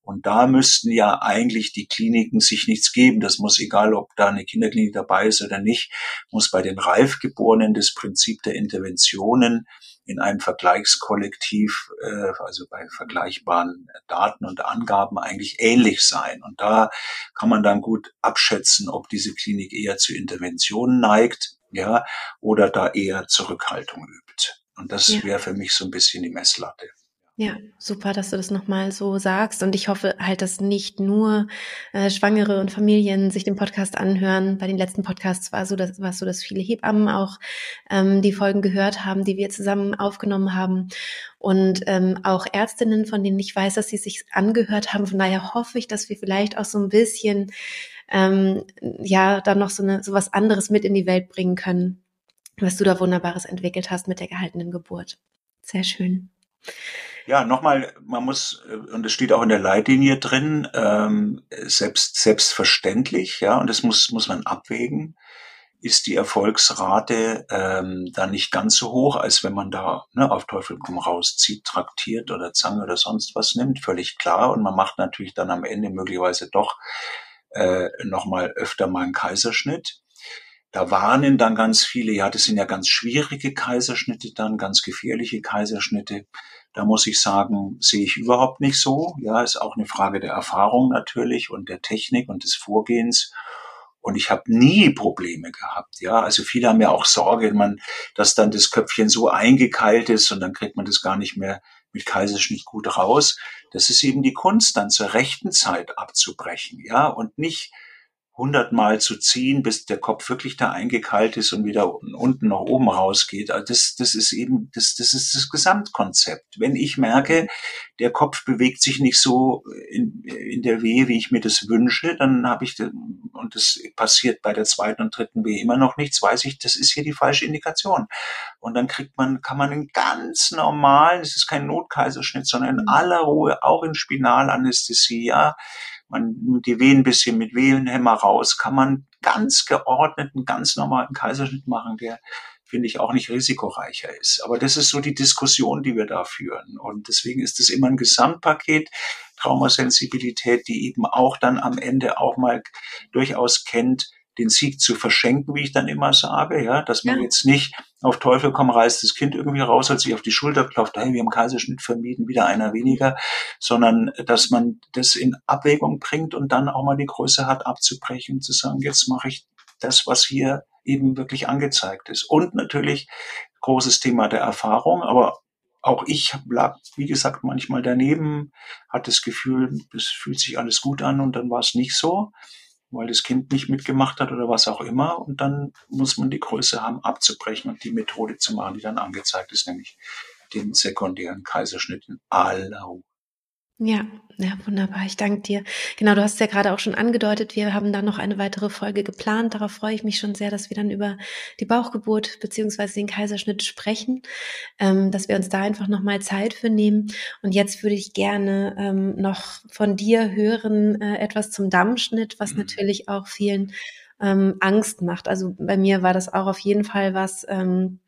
Und da müssten ja eigentlich die Kliniken sich nichts geben. Das muss, egal ob da eine Kinderklinik dabei ist oder nicht, muss bei den Reifgeborenen das Prinzip der Interventionen in einem Vergleichskollektiv, äh, also bei vergleichbaren Daten und Angaben eigentlich ähnlich sein. Und da kann man dann gut abschätzen, ob diese Klinik eher zu Interventionen neigt, ja, oder da eher Zurückhaltung übt. Und das ja. wäre für mich so ein bisschen die Messlatte. Ja, super, dass du das nochmal so sagst. Und ich hoffe halt, dass nicht nur äh, Schwangere und Familien sich den Podcast anhören. Bei den letzten Podcasts war so, dass, war so, dass viele Hebammen auch ähm, die Folgen gehört haben, die wir zusammen aufgenommen haben. Und ähm, auch Ärztinnen, von denen ich weiß, dass sie sich angehört haben. Von daher hoffe ich, dass wir vielleicht auch so ein bisschen ähm, ja dann noch so, eine, so was anderes mit in die Welt bringen können, was du da Wunderbares entwickelt hast mit der gehaltenen Geburt. Sehr schön. Ja, nochmal, man muss, äh, und es steht auch in der Leitlinie drin, ähm, selbst, selbstverständlich, ja, und das muss, muss man abwägen, ist die Erfolgsrate ähm, dann nicht ganz so hoch, als wenn man da ne, auf Teufel komm raus zieht, traktiert oder Zange oder sonst was nimmt, völlig klar. Und man macht natürlich dann am Ende möglicherweise doch äh, nochmal öfter mal einen Kaiserschnitt. Da warnen dann ganz viele, ja, das sind ja ganz schwierige Kaiserschnitte dann, ganz gefährliche Kaiserschnitte. Da muss ich sagen, sehe ich überhaupt nicht so. Ja, ist auch eine Frage der Erfahrung natürlich und der Technik und des Vorgehens. Und ich habe nie Probleme gehabt. Ja, also viele haben ja auch Sorge, man, dass dann das Köpfchen so eingekeilt ist und dann kriegt man das gar nicht mehr mit Kaiserschnitt gut raus. Das ist eben die Kunst, dann zur rechten Zeit abzubrechen. Ja, und nicht hundertmal zu ziehen, bis der Kopf wirklich da eingekeilt ist und wieder unten nach oben rausgeht. Also das, das ist eben, das, das ist das Gesamtkonzept. Wenn ich merke, der Kopf bewegt sich nicht so in, in der Wehe, wie ich mir das wünsche, dann habe ich, und das passiert bei der zweiten und dritten Wehe immer noch nichts, weiß ich, das ist hier die falsche Indikation. Und dann kriegt man, kann man einen ganz normalen, es ist kein Notkaiserschnitt, sondern in aller Ruhe, auch in Spinalanästhesie, ja, man nimmt die Wehen ein bisschen mit Wehenhämmer raus, kann man ganz geordneten, ganz normalen Kaiserschnitt machen, der finde ich auch nicht risikoreicher ist. Aber das ist so die Diskussion, die wir da führen. Und deswegen ist es immer ein Gesamtpaket, Traumasensibilität, die eben auch dann am Ende auch mal durchaus kennt, den Sieg zu verschenken, wie ich dann immer sage, ja, dass man ja. jetzt nicht auf Teufel komm reißt das Kind irgendwie raus, als sich auf die Schulter klopft, hey, wir haben Kaiserschnitt vermieden, wieder einer weniger, sondern dass man das in Abwägung bringt und dann auch mal die Größe hat, abzubrechen, zu sagen, jetzt mache ich das, was hier eben wirklich angezeigt ist. Und natürlich großes Thema der Erfahrung, aber auch ich lag, wie gesagt, manchmal daneben, hatte das Gefühl, es fühlt sich alles gut an und dann war es nicht so, weil das Kind nicht mitgemacht hat oder was auch immer. Und dann muss man die Größe haben, abzubrechen und die Methode zu machen, die dann angezeigt ist, nämlich den sekundären Kaiserschnitt in aller Ruhe. Ja, ja, wunderbar. Ich danke dir. Genau, du hast es ja gerade auch schon angedeutet. Wir haben da noch eine weitere Folge geplant. Darauf freue ich mich schon sehr, dass wir dann über die Bauchgeburt beziehungsweise den Kaiserschnitt sprechen, ähm, dass wir uns da einfach nochmal Zeit für nehmen. Und jetzt würde ich gerne ähm, noch von dir hören, äh, etwas zum Dammschnitt, was mhm. natürlich auch vielen ähm, Angst macht. Also bei mir war das auch auf jeden Fall was, ähm,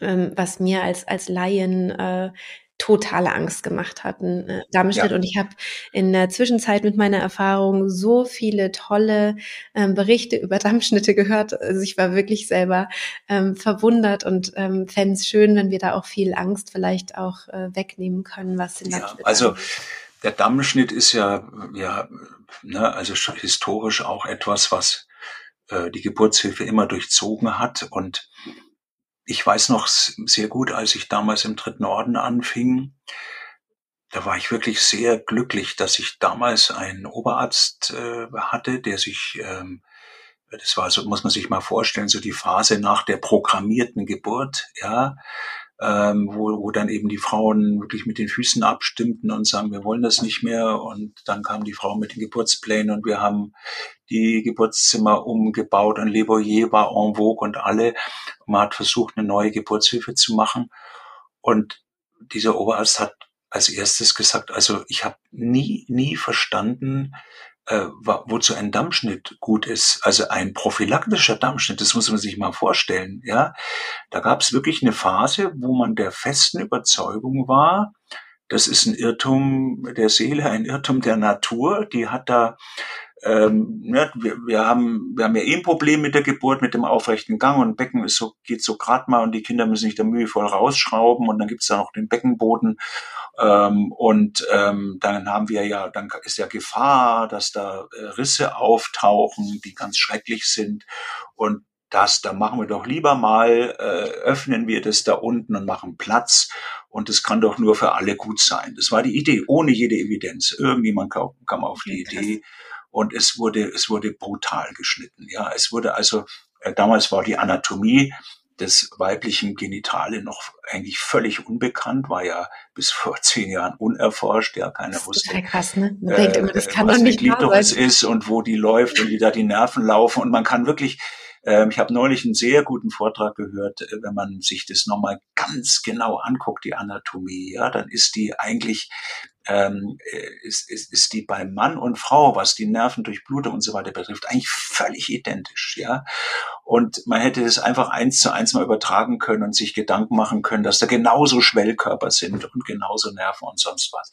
ähm, was mir als, als Laien äh, totale Angst gemacht hatten, äh, Darmstadt. Ja. Und ich habe in der Zwischenzeit mit meiner Erfahrung so viele tolle ähm, Berichte über Dammschnitte gehört. Also ich war wirklich selber ähm, verwundert und ähm, fände es schön, wenn wir da auch viel Angst vielleicht auch äh, wegnehmen können, was den ja, Also der Dammschnitt ist ja, ja ne, also historisch auch etwas, was äh, die Geburtshilfe immer durchzogen hat und ich weiß noch sehr gut, als ich damals im Dritten Orden anfing, da war ich wirklich sehr glücklich, dass ich damals einen Oberarzt äh, hatte, der sich, ähm, das war so, muss man sich mal vorstellen, so die Phase nach der programmierten Geburt, ja, ähm, wo, wo dann eben die Frauen wirklich mit den Füßen abstimmten und sagen, wir wollen das nicht mehr. Und dann kam die Frau mit den Geburtsplänen und wir haben die Geburtszimmer umgebaut und Le Boyer war en vogue und alle. man hat versucht, eine neue Geburtshilfe zu machen. Und dieser Oberarzt hat als erstes gesagt, also ich habe nie, nie verstanden, äh, wozu ein Dammschnitt gut ist. Also ein prophylaktischer Dammschnitt, das muss man sich mal vorstellen. Ja, da gab es wirklich eine Phase, wo man der festen Überzeugung war, das ist ein Irrtum der Seele, ein Irrtum der Natur. Die hat da ähm, ne, wir, wir, haben, wir haben ja eh ein Problem mit der Geburt, mit dem aufrechten Gang und Becken ist so, geht so grad mal und die Kinder müssen sich da mühevoll rausschrauben und dann gibt's da noch den Beckenboden ähm, und ähm, dann haben wir ja, dann ist ja Gefahr, dass da äh, Risse auftauchen, die ganz schrecklich sind und das, da machen wir doch lieber mal, äh, öffnen wir das da unten und machen Platz. Und das kann doch nur für alle gut sein. Das war die Idee, ohne jede Evidenz. Irgendjemand kam, kam auf die Idee und es wurde, es wurde brutal geschnitten. Ja, es wurde also, äh, damals war die Anatomie des weiblichen Genitale noch eigentlich völlig unbekannt, war ja bis vor zehn Jahren unerforscht, ja, keiner wusste. Total krass, ne? Man äh, denkt immer, das kann was doch nicht Klitoris ist und wo die läuft und wie da die Nerven laufen und man kann wirklich ähm, ich habe neulich einen sehr guten Vortrag gehört, äh, wenn man sich das nochmal ganz genau anguckt, die Anatomie, ja, dann ist die eigentlich ähm, äh, ist, ist, ist die bei Mann und Frau, was die Nervendurchblutung und so weiter betrifft, eigentlich völlig identisch, ja. Und man hätte das einfach eins zu eins mal übertragen können und sich Gedanken machen können, dass da genauso Schwellkörper sind und genauso Nerven und sonst was.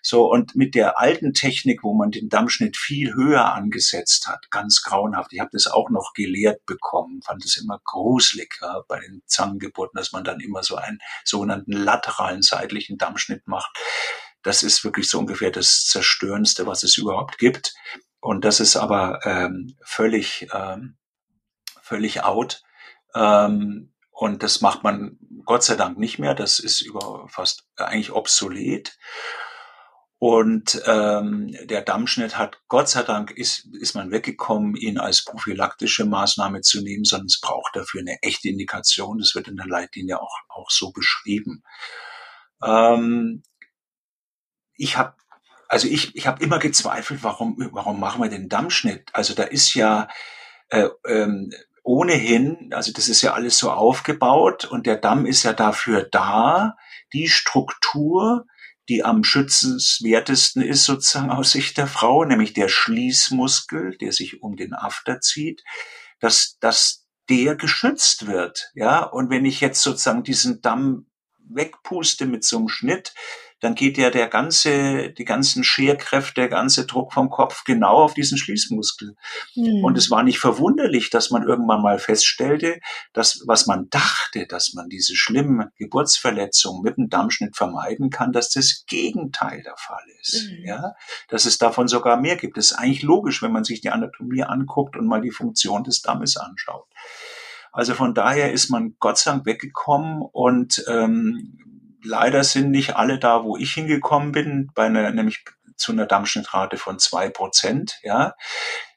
So, und mit der alten Technik, wo man den Dammschnitt viel höher angesetzt hat, ganz grauenhaft. Ich habe das auch noch gelehrt bekommen, fand es immer gruselig ja, bei den Zangengeburten, dass man dann immer so einen sogenannten lateralen seitlichen Dammschnitt macht das ist wirklich so ungefähr das Zerstörendste, was es überhaupt gibt. Und das ist aber ähm, völlig, ähm, völlig out. Ähm, und das macht man Gott sei Dank nicht mehr. Das ist über fast eigentlich obsolet. Und ähm, der Dammschnitt hat, Gott sei Dank, ist, ist man weggekommen, ihn als prophylaktische Maßnahme zu nehmen, sondern es braucht dafür eine echte Indikation. Das wird in der Leitlinie auch, auch so beschrieben. Ähm, ich habe also ich, ich habe immer gezweifelt, warum, warum machen wir den Dammschnitt? Also da ist ja äh, ähm, ohnehin, also das ist ja alles so aufgebaut und der Damm ist ja dafür da, die Struktur, die am schützenswertesten ist sozusagen aus Sicht der Frau, nämlich der Schließmuskel, der sich um den After zieht, dass, dass der geschützt wird. Ja, und wenn ich jetzt sozusagen diesen Damm wegpuste mit so einem Schnitt, dann geht ja der ganze, die ganzen Scherkräfte, der ganze Druck vom Kopf genau auf diesen Schließmuskel. Mhm. Und es war nicht verwunderlich, dass man irgendwann mal feststellte, dass was man dachte, dass man diese schlimmen Geburtsverletzungen mit dem Dammschnitt vermeiden kann, dass das Gegenteil der Fall ist. Mhm. Ja, dass es davon sogar mehr gibt. Das ist eigentlich logisch, wenn man sich die Anatomie anguckt und mal die Funktion des Dammes anschaut. Also von daher ist man Gott sei Dank weggekommen und ähm, leider sind nicht alle da, wo ich hingekommen bin, bei einer, nämlich zu einer Dammschnittrate von zwei Prozent. Ja.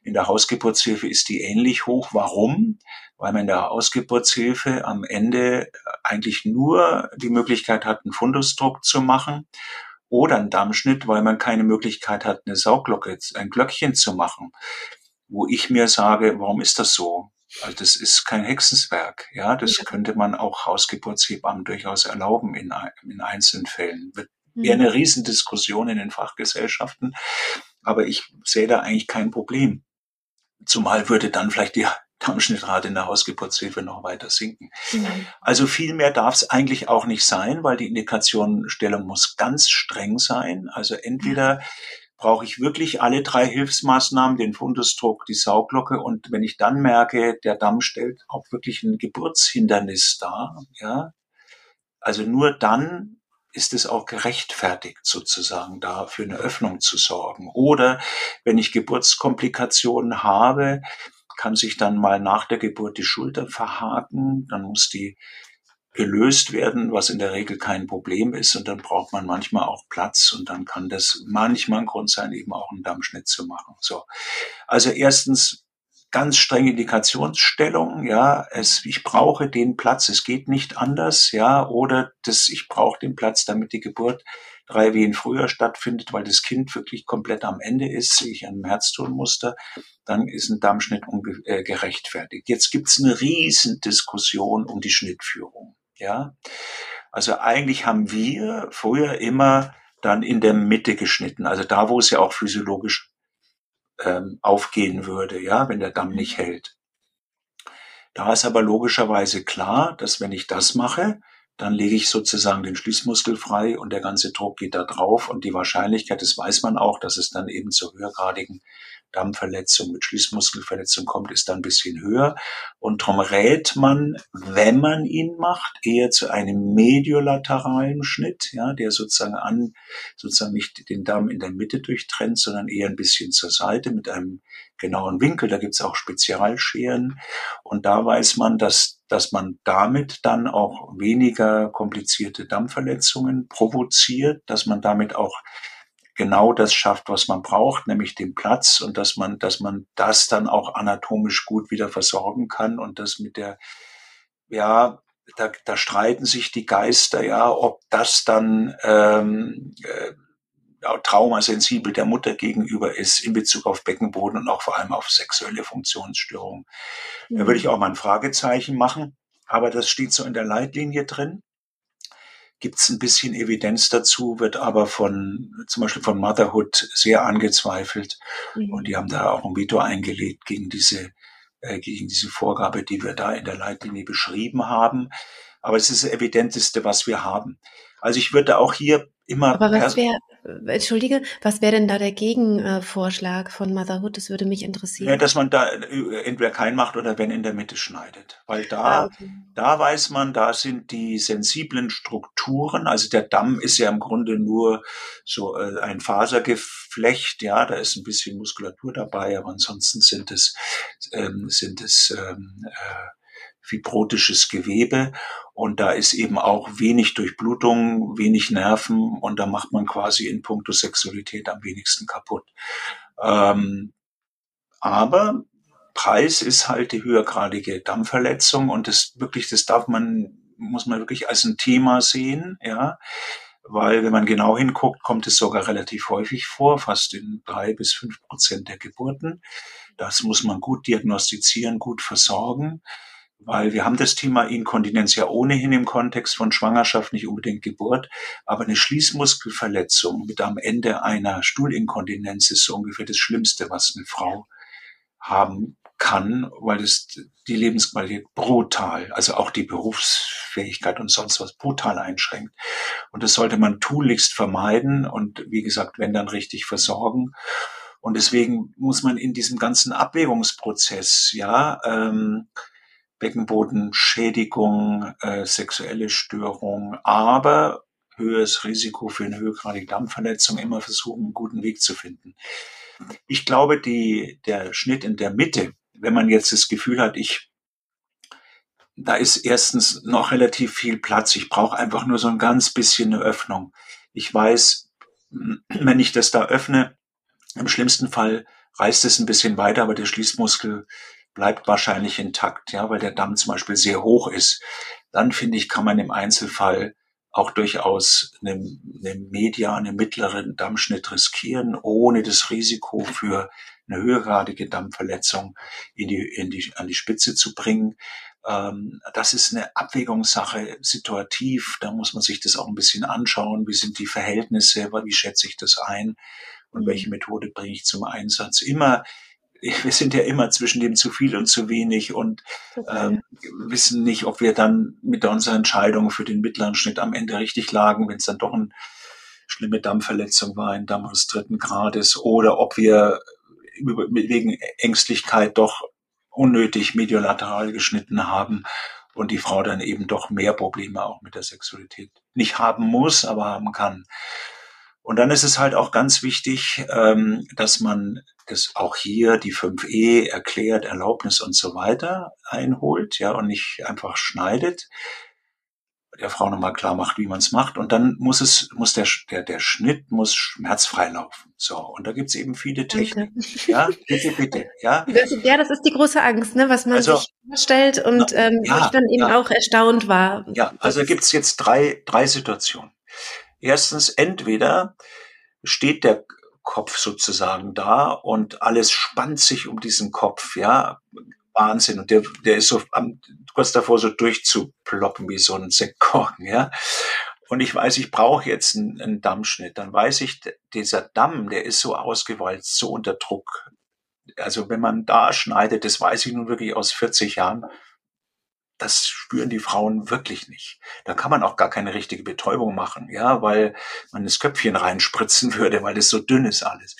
In der Hausgeburtshilfe ist die ähnlich hoch. Warum? Weil man in der Hausgeburtshilfe am Ende eigentlich nur die Möglichkeit hat, einen Fundusdruck zu machen oder einen Dammschnitt, weil man keine Möglichkeit hat, eine Sauglocke, ein Glöckchen zu machen. Wo ich mir sage, warum ist das so? Also das ist kein Hexenswerk. Ja, das ja. könnte man auch Hausgeburtshebammen durchaus erlauben in, in einzelnen Fällen. Wird wäre mhm. eine Riesendiskussion in den Fachgesellschaften. Aber ich sehe da eigentlich kein Problem. Zumal würde dann vielleicht die Darmschnittrate in der Hausgeburtshilfe noch weiter sinken. Mhm. Also viel mehr darf es eigentlich auch nicht sein, weil die Indikationenstellung muss ganz streng sein. Also entweder mhm. Brauche ich wirklich alle drei Hilfsmaßnahmen, den Fundusdruck, die Sauglocke und wenn ich dann merke, der Damm stellt auch wirklich ein Geburtshindernis dar, ja, also nur dann ist es auch gerechtfertigt, sozusagen da für eine Öffnung zu sorgen. Oder wenn ich Geburtskomplikationen habe, kann sich dann mal nach der Geburt die Schulter verhaken, dann muss die gelöst werden, was in der Regel kein Problem ist. Und dann braucht man manchmal auch Platz und dann kann das manchmal ein Grund sein, eben auch einen Dammschnitt zu machen. So. Also erstens ganz strenge Indikationsstellung, ja, es, ich brauche den Platz, es geht nicht anders, ja, oder das, ich brauche den Platz, damit die Geburt drei Wehen früher stattfindet, weil das Kind wirklich komplett am Ende ist, sehe ich an einem Herztonmuster, dann ist ein Dammschnitt äh, gerechtfertigt. Jetzt gibt's eine riesen Diskussion um die Schnittführung, ja. Also eigentlich haben wir früher immer dann in der Mitte geschnitten, also da, wo es ja auch physiologisch ähm, aufgehen würde, ja, wenn der Damm nicht hält. Da ist aber logischerweise klar, dass wenn ich das mache, dann lege ich sozusagen den Schließmuskel frei und der ganze Druck geht da drauf und die Wahrscheinlichkeit, das weiß man auch, dass es dann eben zu höhergradigen Dammverletzung mit Schließmuskelverletzung kommt, ist dann ein bisschen höher. Und darum rät man, wenn man ihn macht, eher zu einem mediolateralen Schnitt, ja, der sozusagen an, sozusagen nicht den Damm in der Mitte durchtrennt, sondern eher ein bisschen zur Seite mit einem genauen Winkel. Da gibt's auch Spezialscheren. Und da weiß man, dass, dass man damit dann auch weniger komplizierte Dammverletzungen provoziert, dass man damit auch genau das schafft, was man braucht, nämlich den Platz und dass man, dass man das dann auch anatomisch gut wieder versorgen kann und das mit der, ja, da, da streiten sich die Geister, ja, ob das dann ähm, äh, traumasensibel der Mutter gegenüber ist in Bezug auf Beckenboden und auch vor allem auf sexuelle Funktionsstörungen. Mhm. Da würde ich auch mal ein Fragezeichen machen, aber das steht so in der Leitlinie drin gibt es ein bisschen Evidenz dazu, wird aber von zum Beispiel von Motherhood sehr angezweifelt. Mhm. Und die haben da auch ein Veto eingelegt gegen diese, äh, gegen diese Vorgabe, die wir da in der Leitlinie beschrieben haben. Aber es ist das Evidenteste, was wir haben. Also ich würde auch hier immer. Aber was wäre, entschuldige, was wäre denn da der Gegenvorschlag von Motherhood? Das würde mich interessieren. Ja, dass man da äh, entweder kein macht oder wenn in der Mitte schneidet. Weil da, ah, okay. da weiß man, da sind die sensiblen Strukturen, also der Damm ist ja im Grunde nur so äh, ein Fasergeflecht, ja, da ist ein bisschen Muskulatur dabei, aber ansonsten sind es, ähm, sind es ähm, äh, fibrotisches Gewebe und da ist eben auch wenig Durchblutung, wenig Nerven und da macht man quasi in puncto Sexualität am wenigsten kaputt. Ähm, aber Preis ist halt die höhergradige Dammverletzung und das wirklich, das darf man, muss man wirklich als ein Thema sehen, ja. Weil wenn man genau hinguckt, kommt es sogar relativ häufig vor, fast in drei bis fünf Prozent der Geburten. Das muss man gut diagnostizieren, gut versorgen weil wir haben das Thema Inkontinenz ja ohnehin im Kontext von Schwangerschaft, nicht unbedingt Geburt, aber eine Schließmuskelverletzung mit am Ende einer Stuhlinkontinenz ist so ungefähr das Schlimmste, was eine Frau haben kann, weil es die Lebensqualität brutal, also auch die Berufsfähigkeit und sonst was brutal einschränkt. Und das sollte man tunlichst vermeiden und wie gesagt, wenn dann richtig versorgen. Und deswegen muss man in diesem ganzen Abwägungsprozess, ja, ähm, Beckenbodenschädigung, äh, sexuelle Störung, aber höheres Risiko für eine höhergradige Dampfverletzung immer versuchen, einen guten Weg zu finden. Ich glaube, die, der Schnitt in der Mitte, wenn man jetzt das Gefühl hat, ich da ist erstens noch relativ viel Platz. Ich brauche einfach nur so ein ganz bisschen eine Öffnung. Ich weiß, wenn ich das da öffne, im schlimmsten Fall reißt es ein bisschen weiter, aber der Schließmuskel bleibt wahrscheinlich intakt, ja, weil der Damm zum Beispiel sehr hoch ist. Dann finde ich, kann man im Einzelfall auch durchaus eine, eine Media, einen mittleren Dammschnitt riskieren, ohne das Risiko für eine höhergradige Dammverletzung in die, in die, an die Spitze zu bringen. Ähm, das ist eine Abwägungssache, situativ. Da muss man sich das auch ein bisschen anschauen. Wie sind die Verhältnisse? Wie schätze ich das ein? Und welche. Methode bringe ich zum Einsatz? Immer wir sind ja immer zwischen dem zu viel und zu wenig und ähm, wissen nicht, ob wir dann mit unserer Entscheidung für den mittleren Schnitt am Ende richtig lagen, wenn es dann doch eine schlimme Dammverletzung war, ein Damm des dritten Grades, oder ob wir wegen Ängstlichkeit doch unnötig mediolateral geschnitten haben und die Frau dann eben doch mehr Probleme auch mit der Sexualität nicht haben muss, aber haben kann. Und dann ist es halt auch ganz wichtig, ähm, dass man das auch hier die 5e erklärt, Erlaubnis und so weiter einholt, ja, und nicht einfach schneidet, der Frau nochmal klar macht, wie man es macht. Und dann muss es, muss der, der, der Schnitt muss schmerzfrei laufen. So. Und da gibt's eben viele Techniken. Danke. Ja, bitte, bitte, ja. Das, ja, das ist die große Angst, ne, was man also, sich vorstellt und ähm, ja, ich dann eben ja. auch erstaunt war. Ja, also gibt's jetzt drei, drei Situationen. Erstens, entweder steht der Kopf sozusagen da und alles spannt sich um diesen Kopf, ja. Wahnsinn. Und der, der ist so am, kurz davor, so durchzuploppen wie so ein Sektkorken, ja. Und ich weiß, ich brauche jetzt einen, einen Dammschnitt. Dann weiß ich, dieser Damm, der ist so ausgewalzt, so unter Druck. Also wenn man da schneidet, das weiß ich nun wirklich aus 40 Jahren, das spüren die Frauen wirklich nicht. Da kann man auch gar keine richtige Betäubung machen, ja, weil man das Köpfchen reinspritzen würde, weil das so dünn ist alles.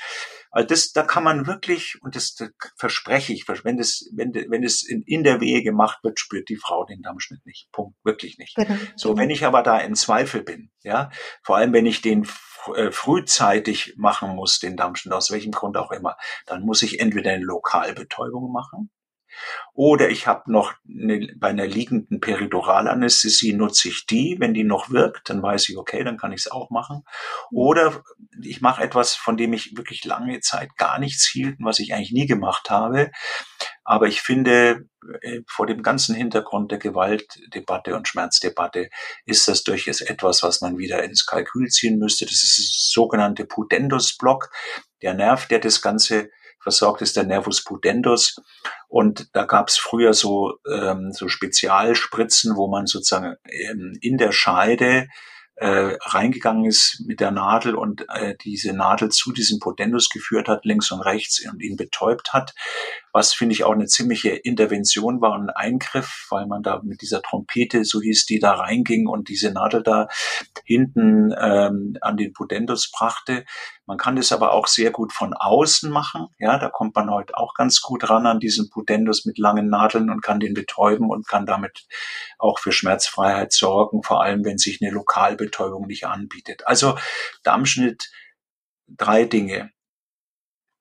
Also das, da kann man wirklich, und das, das verspreche ich, wenn das, wenn, wenn das in, in der Wehe gemacht wird, spürt die Frau den Dammschnitt nicht. Punkt. Wirklich nicht. Genau. So, wenn ich aber da in Zweifel bin, ja, vor allem wenn ich den äh, frühzeitig machen muss, den Dammschnitt, aus welchem Grund auch immer, dann muss ich entweder eine Lokalbetäubung machen, oder ich habe noch eine, bei einer liegenden Periduralanästhesie nutze ich die. Wenn die noch wirkt, dann weiß ich, okay, dann kann ich es auch machen. Oder ich mache etwas, von dem ich wirklich lange Zeit gar nichts hielt und was ich eigentlich nie gemacht habe. Aber ich finde, äh, vor dem ganzen Hintergrund der Gewaltdebatte und Schmerzdebatte ist das durchaus etwas, was man wieder ins Kalkül ziehen müsste. Das ist das sogenannte Pudendus-Block. Der Nerv, der das Ganze versorgt ist der Nervus pudendus. Und da gab es früher so, ähm, so Spezialspritzen, wo man sozusagen ähm, in der Scheide äh, reingegangen ist mit der Nadel und äh, diese Nadel zu diesem Potendus geführt hat, links und rechts und ihn betäubt hat, was finde ich auch eine ziemliche Intervention war und ein Eingriff, weil man da mit dieser Trompete, so hieß die, da reinging und diese Nadel da hinten ähm, an den Potendus brachte. Man kann das aber auch sehr gut von außen machen. Ja, da kommt man heute auch ganz gut ran an diesen Pudendus mit langen Nadeln und kann den betäuben und kann damit auch für Schmerzfreiheit sorgen, vor allem wenn sich eine Lokalbetäubung nicht anbietet. Also Dammschnitt, drei Dinge.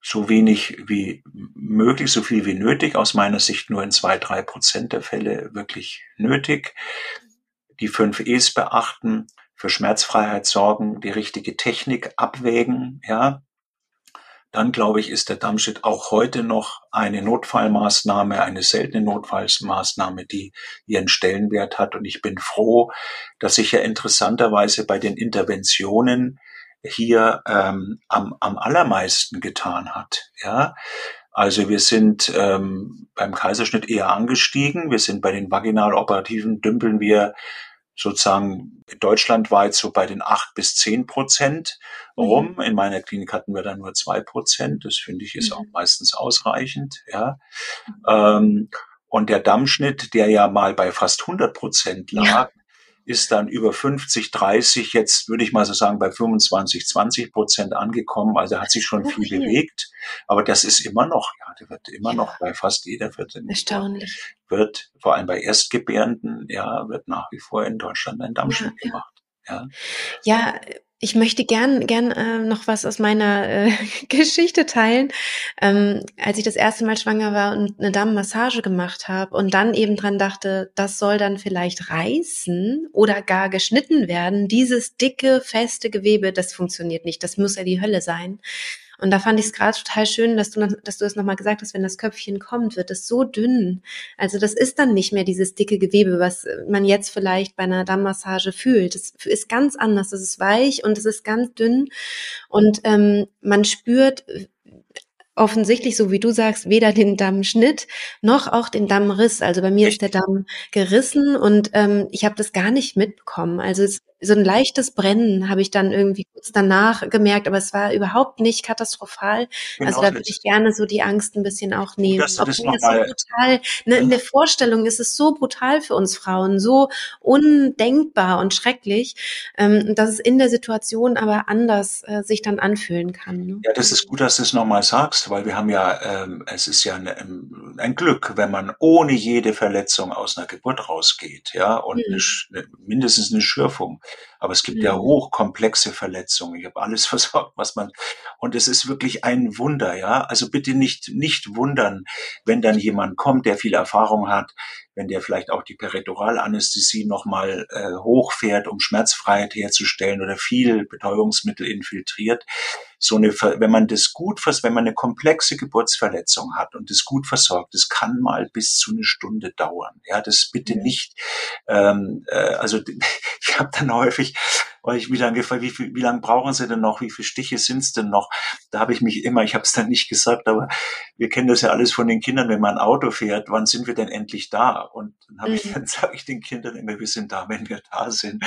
So wenig wie möglich, so viel wie nötig, aus meiner Sicht nur in zwei, drei Prozent der Fälle wirklich nötig. Die fünf E's beachten, für Schmerzfreiheit sorgen, die richtige Technik abwägen, ja. Dann glaube ich, ist der Dammschnitt auch heute noch eine Notfallmaßnahme, eine seltene Notfallmaßnahme, die ihren Stellenwert hat. Und ich bin froh, dass sich ja interessanterweise bei den Interventionen hier ähm, am, am allermeisten getan hat. Ja, also wir sind ähm, beim Kaiserschnitt eher angestiegen. Wir sind bei den vaginaloperativen dümpeln wir sozusagen deutschlandweit so bei den acht bis zehn Prozent rum. Mhm. In meiner Klinik hatten wir dann nur zwei Prozent. Das finde ich ist mhm. auch meistens ausreichend, ja. Mhm. Ähm, und der Dammschnitt, der ja mal bei fast 100 Prozent lag, ja ist dann über 50, 30, jetzt würde ich mal so sagen, bei 25, 20 Prozent angekommen. Also hat sich schon viel, viel, bewegt. Aber das ist immer noch, ja, der wird immer ja. noch bei fast jeder Viertel. Erstaunlich. Wird, vor allem bei Erstgebärenden, ja, wird nach wie vor in Deutschland ein Dammschnitt ja, gemacht. Ja. ja, ich möchte gern, gern äh, noch was aus meiner äh, Geschichte teilen. Ähm, als ich das erste Mal schwanger war und eine Damenmassage gemacht habe und dann eben dran dachte, das soll dann vielleicht reißen oder gar geschnitten werden. Dieses dicke, feste Gewebe, das funktioniert nicht. Das muss ja die Hölle sein. Und da fand ich es gerade total schön, dass du, dass du es nochmal gesagt hast, wenn das Köpfchen kommt, wird es so dünn. Also das ist dann nicht mehr dieses dicke Gewebe, was man jetzt vielleicht bei einer Dammmassage fühlt. Das ist ganz anders. Es ist weich und es ist ganz dünn. Und ähm, man spürt, offensichtlich, so wie du sagst, weder den Dammschnitt noch auch den Dammriss. Also bei mir ist der Damm gerissen und ähm, ich habe das gar nicht mitbekommen. Also es so ein leichtes Brennen habe ich dann irgendwie kurz danach gemerkt, aber es war überhaupt nicht katastrophal. Genau also da würde ich gerne so die Angst ein bisschen auch nehmen. Obwohl das, so brutal, ne, in der Vorstellung ist es so brutal für uns Frauen, so undenkbar und schrecklich, ähm, dass es in der Situation aber anders äh, sich dann anfühlen kann. Ne? Ja, das ist gut, dass du es nochmal sagst, weil wir haben ja, ähm, es ist ja eine, ähm, ein Glück, wenn man ohne jede Verletzung aus einer Geburt rausgeht, ja, und hm. eine, mindestens eine Schürfung. Aber es gibt mhm. ja hochkomplexe Verletzungen. Ich habe alles versorgt, was man, und es ist wirklich ein Wunder, ja. Also bitte nicht, nicht wundern, wenn dann jemand kommt, der viel Erfahrung hat, wenn der vielleicht auch die Perituralanästhesie nochmal äh, hochfährt, um Schmerzfreiheit herzustellen oder viel Betäubungsmittel infiltriert. So eine, wenn man das gut, wenn man eine komplexe Geburtsverletzung hat und das gut versorgt, das kann mal bis zu eine Stunde dauern. Ja, das bitte mhm. nicht. Ähm, äh, also ich habe dann häufig weil ich mich dann gefragt, wie, viel, wie lange brauchen Sie denn noch, wie viele Stiche sind es denn noch? Da habe ich mich immer, ich habe es dann nicht gesagt, aber wir kennen das ja alles von den Kindern, wenn man ein Auto fährt, wann sind wir denn endlich da? Und dann mhm. ich, dann sage ich den Kindern immer, wir sind da, wenn wir da sind.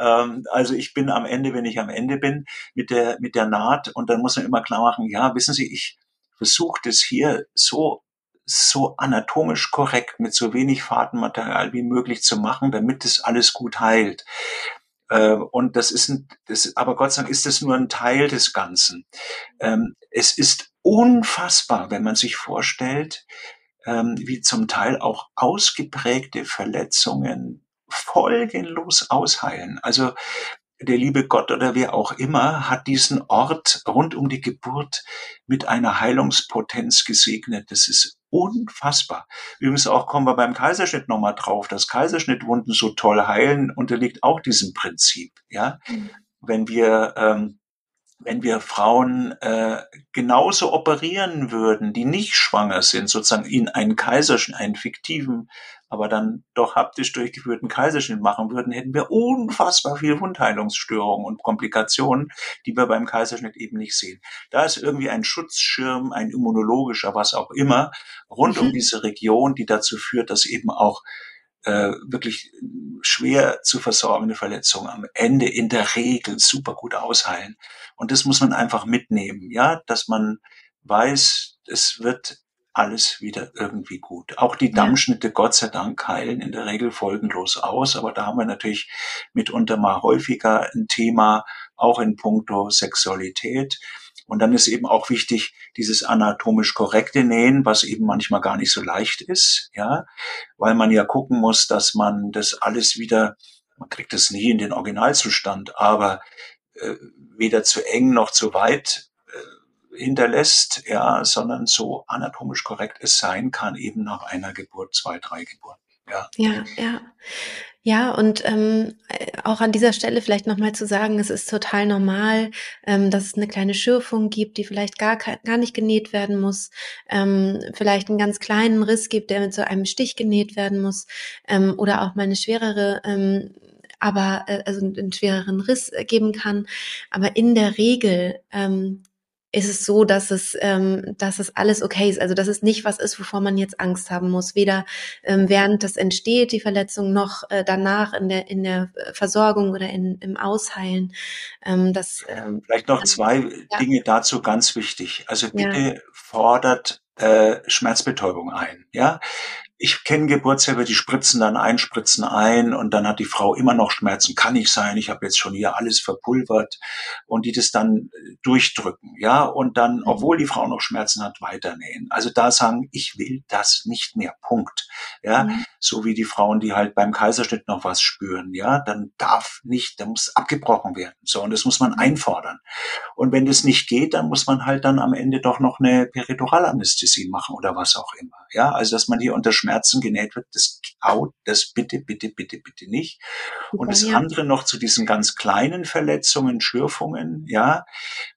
Ähm, also ich bin am Ende, wenn ich am Ende bin mit der mit der Naht und dann muss man immer klar machen, ja, wissen Sie, ich versuche das hier so so anatomisch korrekt mit so wenig Fadenmaterial wie möglich zu machen, damit es alles gut heilt. Ähm, und das ist ein, das, aber Gott sei Dank ist das nur ein Teil des Ganzen. Ähm, es ist unfassbar, wenn man sich vorstellt, ähm, wie zum Teil auch ausgeprägte Verletzungen folgenlos ausheilen. Also der liebe Gott oder wer auch immer hat diesen Ort rund um die Geburt mit einer Heilungspotenz gesegnet. Das ist unfassbar. Übrigens auch kommen wir beim Kaiserschnitt nochmal drauf, dass Kaiserschnittwunden so toll heilen, unterliegt auch diesem Prinzip. Ja, mhm. wenn wir ähm, wenn wir Frauen äh, genauso operieren würden, die nicht schwanger sind, sozusagen in einen Kaiserschnitt, einen fiktiven aber dann doch haptisch durchgeführten Kaiserschnitt machen würden, hätten wir unfassbar viel Wundheilungsstörungen und Komplikationen, die wir beim Kaiserschnitt eben nicht sehen. Da ist irgendwie ein Schutzschirm, ein immunologischer, was auch immer, rund mhm. um diese Region, die dazu führt, dass eben auch äh, wirklich schwer zu versorgende Verletzungen am Ende in der Regel super gut ausheilen. Und das muss man einfach mitnehmen, ja, dass man weiß, es wird alles wieder irgendwie gut. Auch die Dammschnitte, Gott sei Dank, heilen in der Regel folgenlos aus, aber da haben wir natürlich mitunter mal häufiger ein Thema, auch in puncto Sexualität. Und dann ist eben auch wichtig, dieses anatomisch korrekte Nähen, was eben manchmal gar nicht so leicht ist, ja, weil man ja gucken muss, dass man das alles wieder, man kriegt das nie in den Originalzustand, aber äh, weder zu eng noch zu weit hinterlässt, ja, sondern so anatomisch korrekt es sein kann, eben nach einer Geburt, zwei, drei Geburten. Ja, ja. ja. Ja, und ähm, auch an dieser Stelle vielleicht nochmal zu sagen, es ist total normal, ähm, dass es eine kleine Schürfung gibt, die vielleicht gar, gar nicht genäht werden muss, ähm, vielleicht einen ganz kleinen Riss gibt, der mit so einem Stich genäht werden muss, ähm, oder auch mal eine schwerere ähm, aber äh, also einen schwereren Riss geben kann. Aber in der Regel ähm, ist es so, dass es, ähm, dass es alles okay ist. Also dass es nicht was ist, wovor man jetzt Angst haben muss. Weder ähm, während das entsteht, die Verletzung, noch äh, danach in der, in der Versorgung oder in, im Ausheilen. Ähm, das, ähm, Vielleicht noch zwei ja. Dinge dazu ganz wichtig. Also bitte ja. fordert äh, Schmerzbetäubung ein. Ja, ich kenne Geburtshilfe, die spritzen dann ein, spritzen ein und dann hat die Frau immer noch Schmerzen. Kann nicht sein, ich habe jetzt schon hier alles verpulvert und die das dann äh, durchdrücken, ja, und dann, mhm. obwohl die Frau noch Schmerzen hat, weiternähen. Also da sagen, ich will das nicht mehr, Punkt. Ja, mhm. so wie die Frauen, die halt beim Kaiserschnitt noch was spüren, ja, dann darf nicht, da muss abgebrochen werden. So, und das muss man mhm. einfordern. Und wenn das nicht geht, dann muss man halt dann am Ende doch noch eine Periduralanästhesie machen oder was auch immer. Ja, also dass man hier unter Schmerzen genäht wird, das haut das bitte, bitte, bitte, bitte nicht. Und das andere noch zu diesen ganz kleinen Verletzungen, Schürfungen, ja,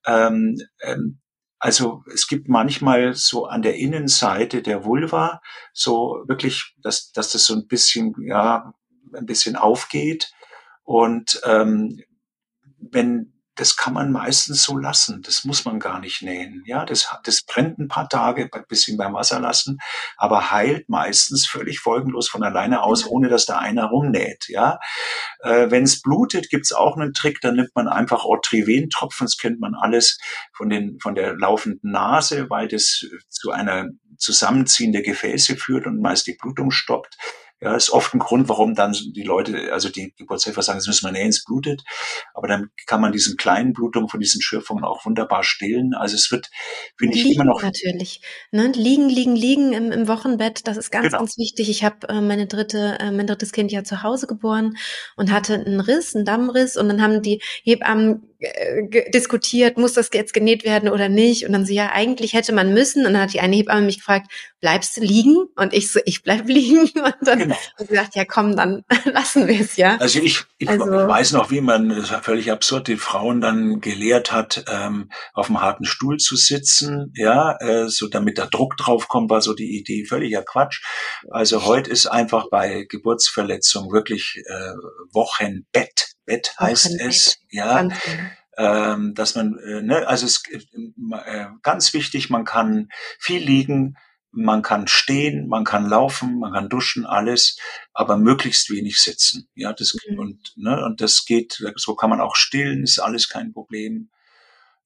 ähm, ähm, also es gibt manchmal so an der Innenseite der Vulva so wirklich, dass, dass das so ein bisschen, ja, ein bisschen aufgeht. Und ähm, wenn das kann man meistens so lassen. Das muss man gar nicht nähen. Ja, das, das brennt ein paar Tage, ein bisschen beim Wasser lassen, aber heilt meistens völlig folgenlos von alleine aus, ohne dass da einer rumnäht. Ja, äh, wenn es blutet, gibt's auch einen Trick. Da nimmt man einfach Otriven-Tropfen. Das kennt man alles von den von der laufenden Nase, weil das zu einer Zusammenziehen der Gefäße führt und meist die Blutung stoppt. Ja, ist oft ein Grund, warum dann die Leute, also die Geburtshelfer sagen, das müssen wir nähen, es blutet. Aber dann kann man diesen kleinen Blutungen von diesen Schürfungen auch wunderbar stillen. Also es wird, finde ich, immer noch. Natürlich. Ne? Liegen, liegen, liegen im, im Wochenbett, das ist ganz, genau. ganz wichtig. Ich habe äh, meine dritte, äh, mein drittes Kind ja zu Hause geboren und hatte einen Riss, einen Dammriss und dann haben die Hebammen diskutiert, muss das jetzt genäht werden oder nicht? Und dann so, ja, eigentlich hätte man müssen. Und dann hat die eine Hebamme mich gefragt, bleibst du liegen? Und ich so, ich bleib liegen. Und dann genau. sie gesagt, ja komm, dann lassen wir es, ja. Also ich, ich also, weiß noch, wie man, das ist völlig absurd, die Frauen dann gelehrt hat, ähm, auf einem harten Stuhl zu sitzen, ja, äh, so damit der Druck drauf kommt, war so die Idee, völliger Quatsch. Also heute ist einfach bei Geburtsverletzungen wirklich äh, Wochenbett Bett heißt es, ja. Ähm, dass man, äh, ne, also es äh, ganz wichtig, man kann viel liegen, man kann stehen, man kann laufen, man kann duschen, alles, aber möglichst wenig sitzen. Ja, das mhm. und ne, und das geht, so kann man auch stillen, ist alles kein Problem.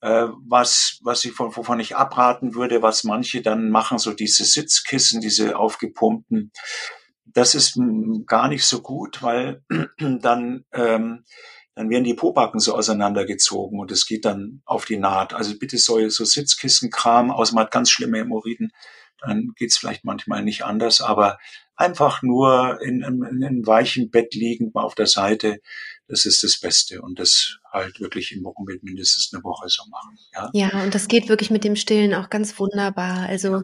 Äh, was was ich von wovon ich abraten würde, was manche dann machen, so diese Sitzkissen, diese aufgepumpten, das ist gar nicht so gut, weil dann, ähm, dann werden die Pobacken so auseinandergezogen und es geht dann auf die Naht. Also bitte so, so Sitzkissenkram, außer man hat ganz schlimme Hämorrhoiden, dann geht's vielleicht manchmal nicht anders, aber einfach nur in, in, in einem weichen Bett liegend mal auf der Seite, das ist das Beste und das halt wirklich im Wochenbett mindestens eine Woche so machen. Ja, ja und das geht wirklich mit dem Stillen auch ganz wunderbar. Also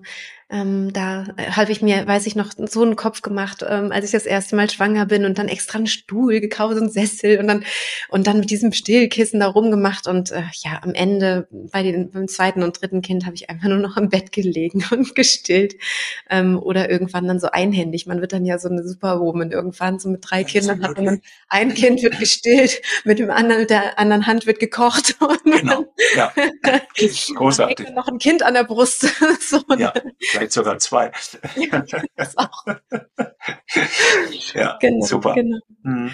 ähm, da habe ich mir, weiß ich noch, so einen Kopf gemacht, ähm, als ich das erste Mal schwanger bin und dann extra einen Stuhl gekauft, und Sessel und dann und dann mit diesem Stillkissen da rumgemacht und äh, ja, am Ende bei den beim zweiten und dritten Kind habe ich einfach nur noch im Bett gelegen und gestillt ähm, oder irgendwann dann so einhändig. Man wird dann ja so eine Superwoman irgendwann so mit drei Kindern hat man ein Kind wird gestillt, mit dem anderen mit der anderen Hand wird gekocht genau. ja. großartig. noch ein Kind an der Brust. so ja vielleicht sogar zwei. Ja, ja genau, super. Genau. Mhm.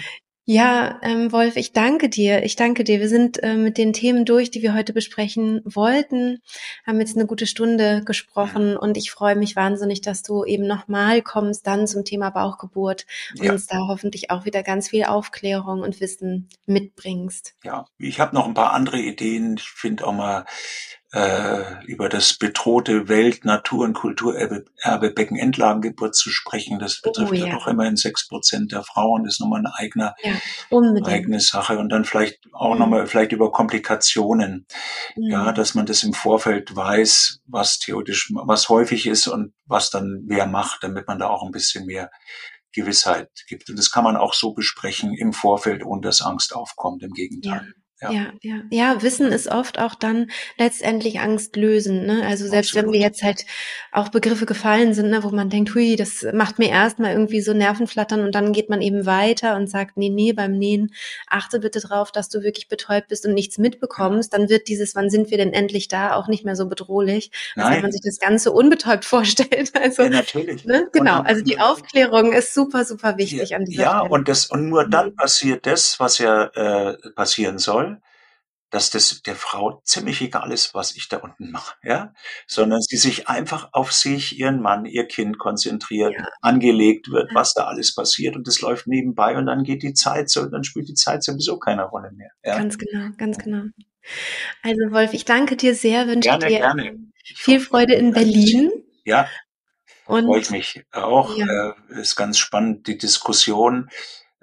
Ja, ähm, Wolf, ich danke dir. Ich danke dir. Wir sind äh, mit den Themen durch, die wir heute besprechen wollten, haben jetzt eine gute Stunde gesprochen und ich freue mich wahnsinnig, dass du eben nochmal kommst, dann zum Thema Bauchgeburt und ja. uns da hoffentlich auch wieder ganz viel Aufklärung und Wissen mitbringst. Ja, ich habe noch ein paar andere Ideen. Ich finde auch mal äh, über das bedrohte Welt-, Natur- und Kulturerbe Beckenendlagengeburt zu sprechen. Das oh, betrifft oh, ja. ja doch immerhin sechs Prozent der Frauen. Das ist nochmal eine eigene, ja, eigene Sache. Und dann vielleicht auch mhm. nochmal vielleicht über Komplikationen. Mhm. Ja, dass man das im Vorfeld weiß, was theoretisch, was häufig ist und was dann wer macht, damit man da auch ein bisschen mehr Gewissheit gibt. Und das kann man auch so besprechen im Vorfeld, ohne dass Angst aufkommt. Im Gegenteil. Ja. Ja. ja, ja, ja. Wissen ist oft auch dann letztendlich Angst lösen. Ne? Also selbst Absolut. wenn wir jetzt halt auch Begriffe gefallen sind, ne, wo man denkt, hui, das macht mir erstmal irgendwie so Nervenflattern und dann geht man eben weiter und sagt, nee, nee, beim Nähen achte bitte drauf, dass du wirklich betäubt bist und nichts mitbekommst. Dann wird dieses, wann sind wir denn endlich da, auch nicht mehr so bedrohlich, als wenn man sich das Ganze unbetäubt vorstellt. Also, ja, natürlich. Ne? Genau. Also die Aufklärung ist super, super wichtig ja, an dieser Ja, Stelle. und das und nur dann mhm. passiert das, was ja äh, passieren soll dass das der Frau ziemlich egal ist, was ich da unten mache, ja, sondern sie sich einfach auf sich, ihren Mann, ihr Kind konzentriert, ja. angelegt wird, was da alles passiert und das läuft nebenbei und dann geht die Zeit so, dann spielt die Zeit sowieso keine Rolle mehr. Ja? Ganz genau, ganz genau. Also Wolf, ich danke dir sehr, wünsche gerne, dir gerne. viel Freude in Berlin. Ja, und, freue ich mich auch. Ja. Äh, ist ganz spannend, die Diskussion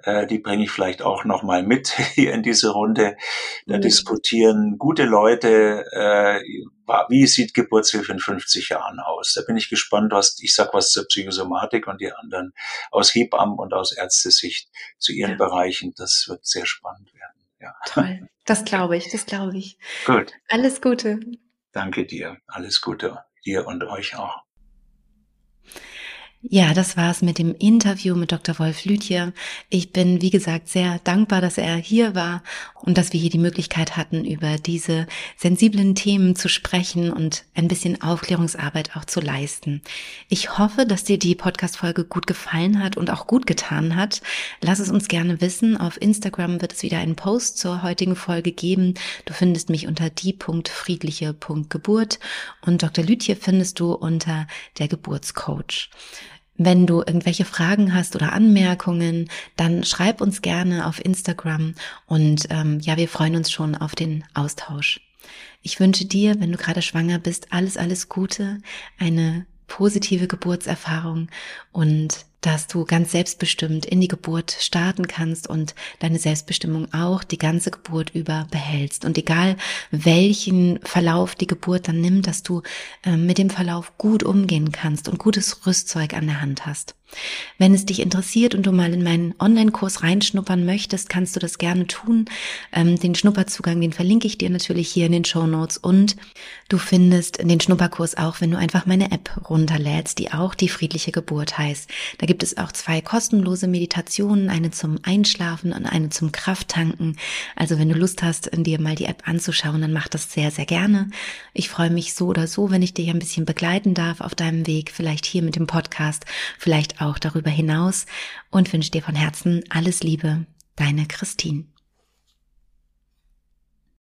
äh, die bringe ich vielleicht auch noch mal mit hier in diese Runde. Da mhm. diskutieren gute Leute, äh, wie sieht Geburtshilfe in 50 Jahren aus? Da bin ich gespannt, was ich sag was zur Psychosomatik und die anderen aus Hebammen und aus Ärztesicht zu ihren ja. Bereichen. Das wird sehr spannend werden. Ja. Toll. Das glaube ich, das glaube ich. Gut. Alles Gute. Danke dir. Alles Gute dir und euch auch. Ja, das war's mit dem Interview mit Dr. Wolf Lütje. Ich bin, wie gesagt, sehr dankbar, dass er hier war und dass wir hier die Möglichkeit hatten, über diese sensiblen Themen zu sprechen und ein bisschen Aufklärungsarbeit auch zu leisten. Ich hoffe, dass dir die Podcast-Folge gut gefallen hat und auch gut getan hat. Lass es uns gerne wissen. Auf Instagram wird es wieder einen Post zur heutigen Folge geben. Du findest mich unter die.friedliche.geburt und Dr. Lütje findest du unter der Geburtscoach. Wenn du irgendwelche Fragen hast oder Anmerkungen, dann schreib uns gerne auf Instagram und ähm, ja, wir freuen uns schon auf den Austausch. Ich wünsche dir, wenn du gerade schwanger bist, alles, alles Gute, eine positive Geburtserfahrung und dass du ganz selbstbestimmt in die Geburt starten kannst und deine Selbstbestimmung auch die ganze Geburt über behältst. Und egal welchen Verlauf die Geburt dann nimmt, dass du äh, mit dem Verlauf gut umgehen kannst und gutes Rüstzeug an der Hand hast. Wenn es dich interessiert und du mal in meinen Online-Kurs reinschnuppern möchtest, kannst du das gerne tun. Ähm, den Schnupperzugang, den verlinke ich dir natürlich hier in den Show Notes und du findest den Schnupperkurs auch, wenn du einfach meine App runterlädst, die auch die friedliche Geburt heißt. Da gibt es auch zwei kostenlose Meditationen, eine zum Einschlafen und eine zum Krafttanken. Also wenn du Lust hast, dir mal die App anzuschauen, dann mach das sehr, sehr gerne. Ich freue mich so oder so, wenn ich dich ein bisschen begleiten darf auf deinem Weg, vielleicht hier mit dem Podcast, vielleicht auch darüber hinaus und wünsche dir von Herzen alles Liebe, deine Christine.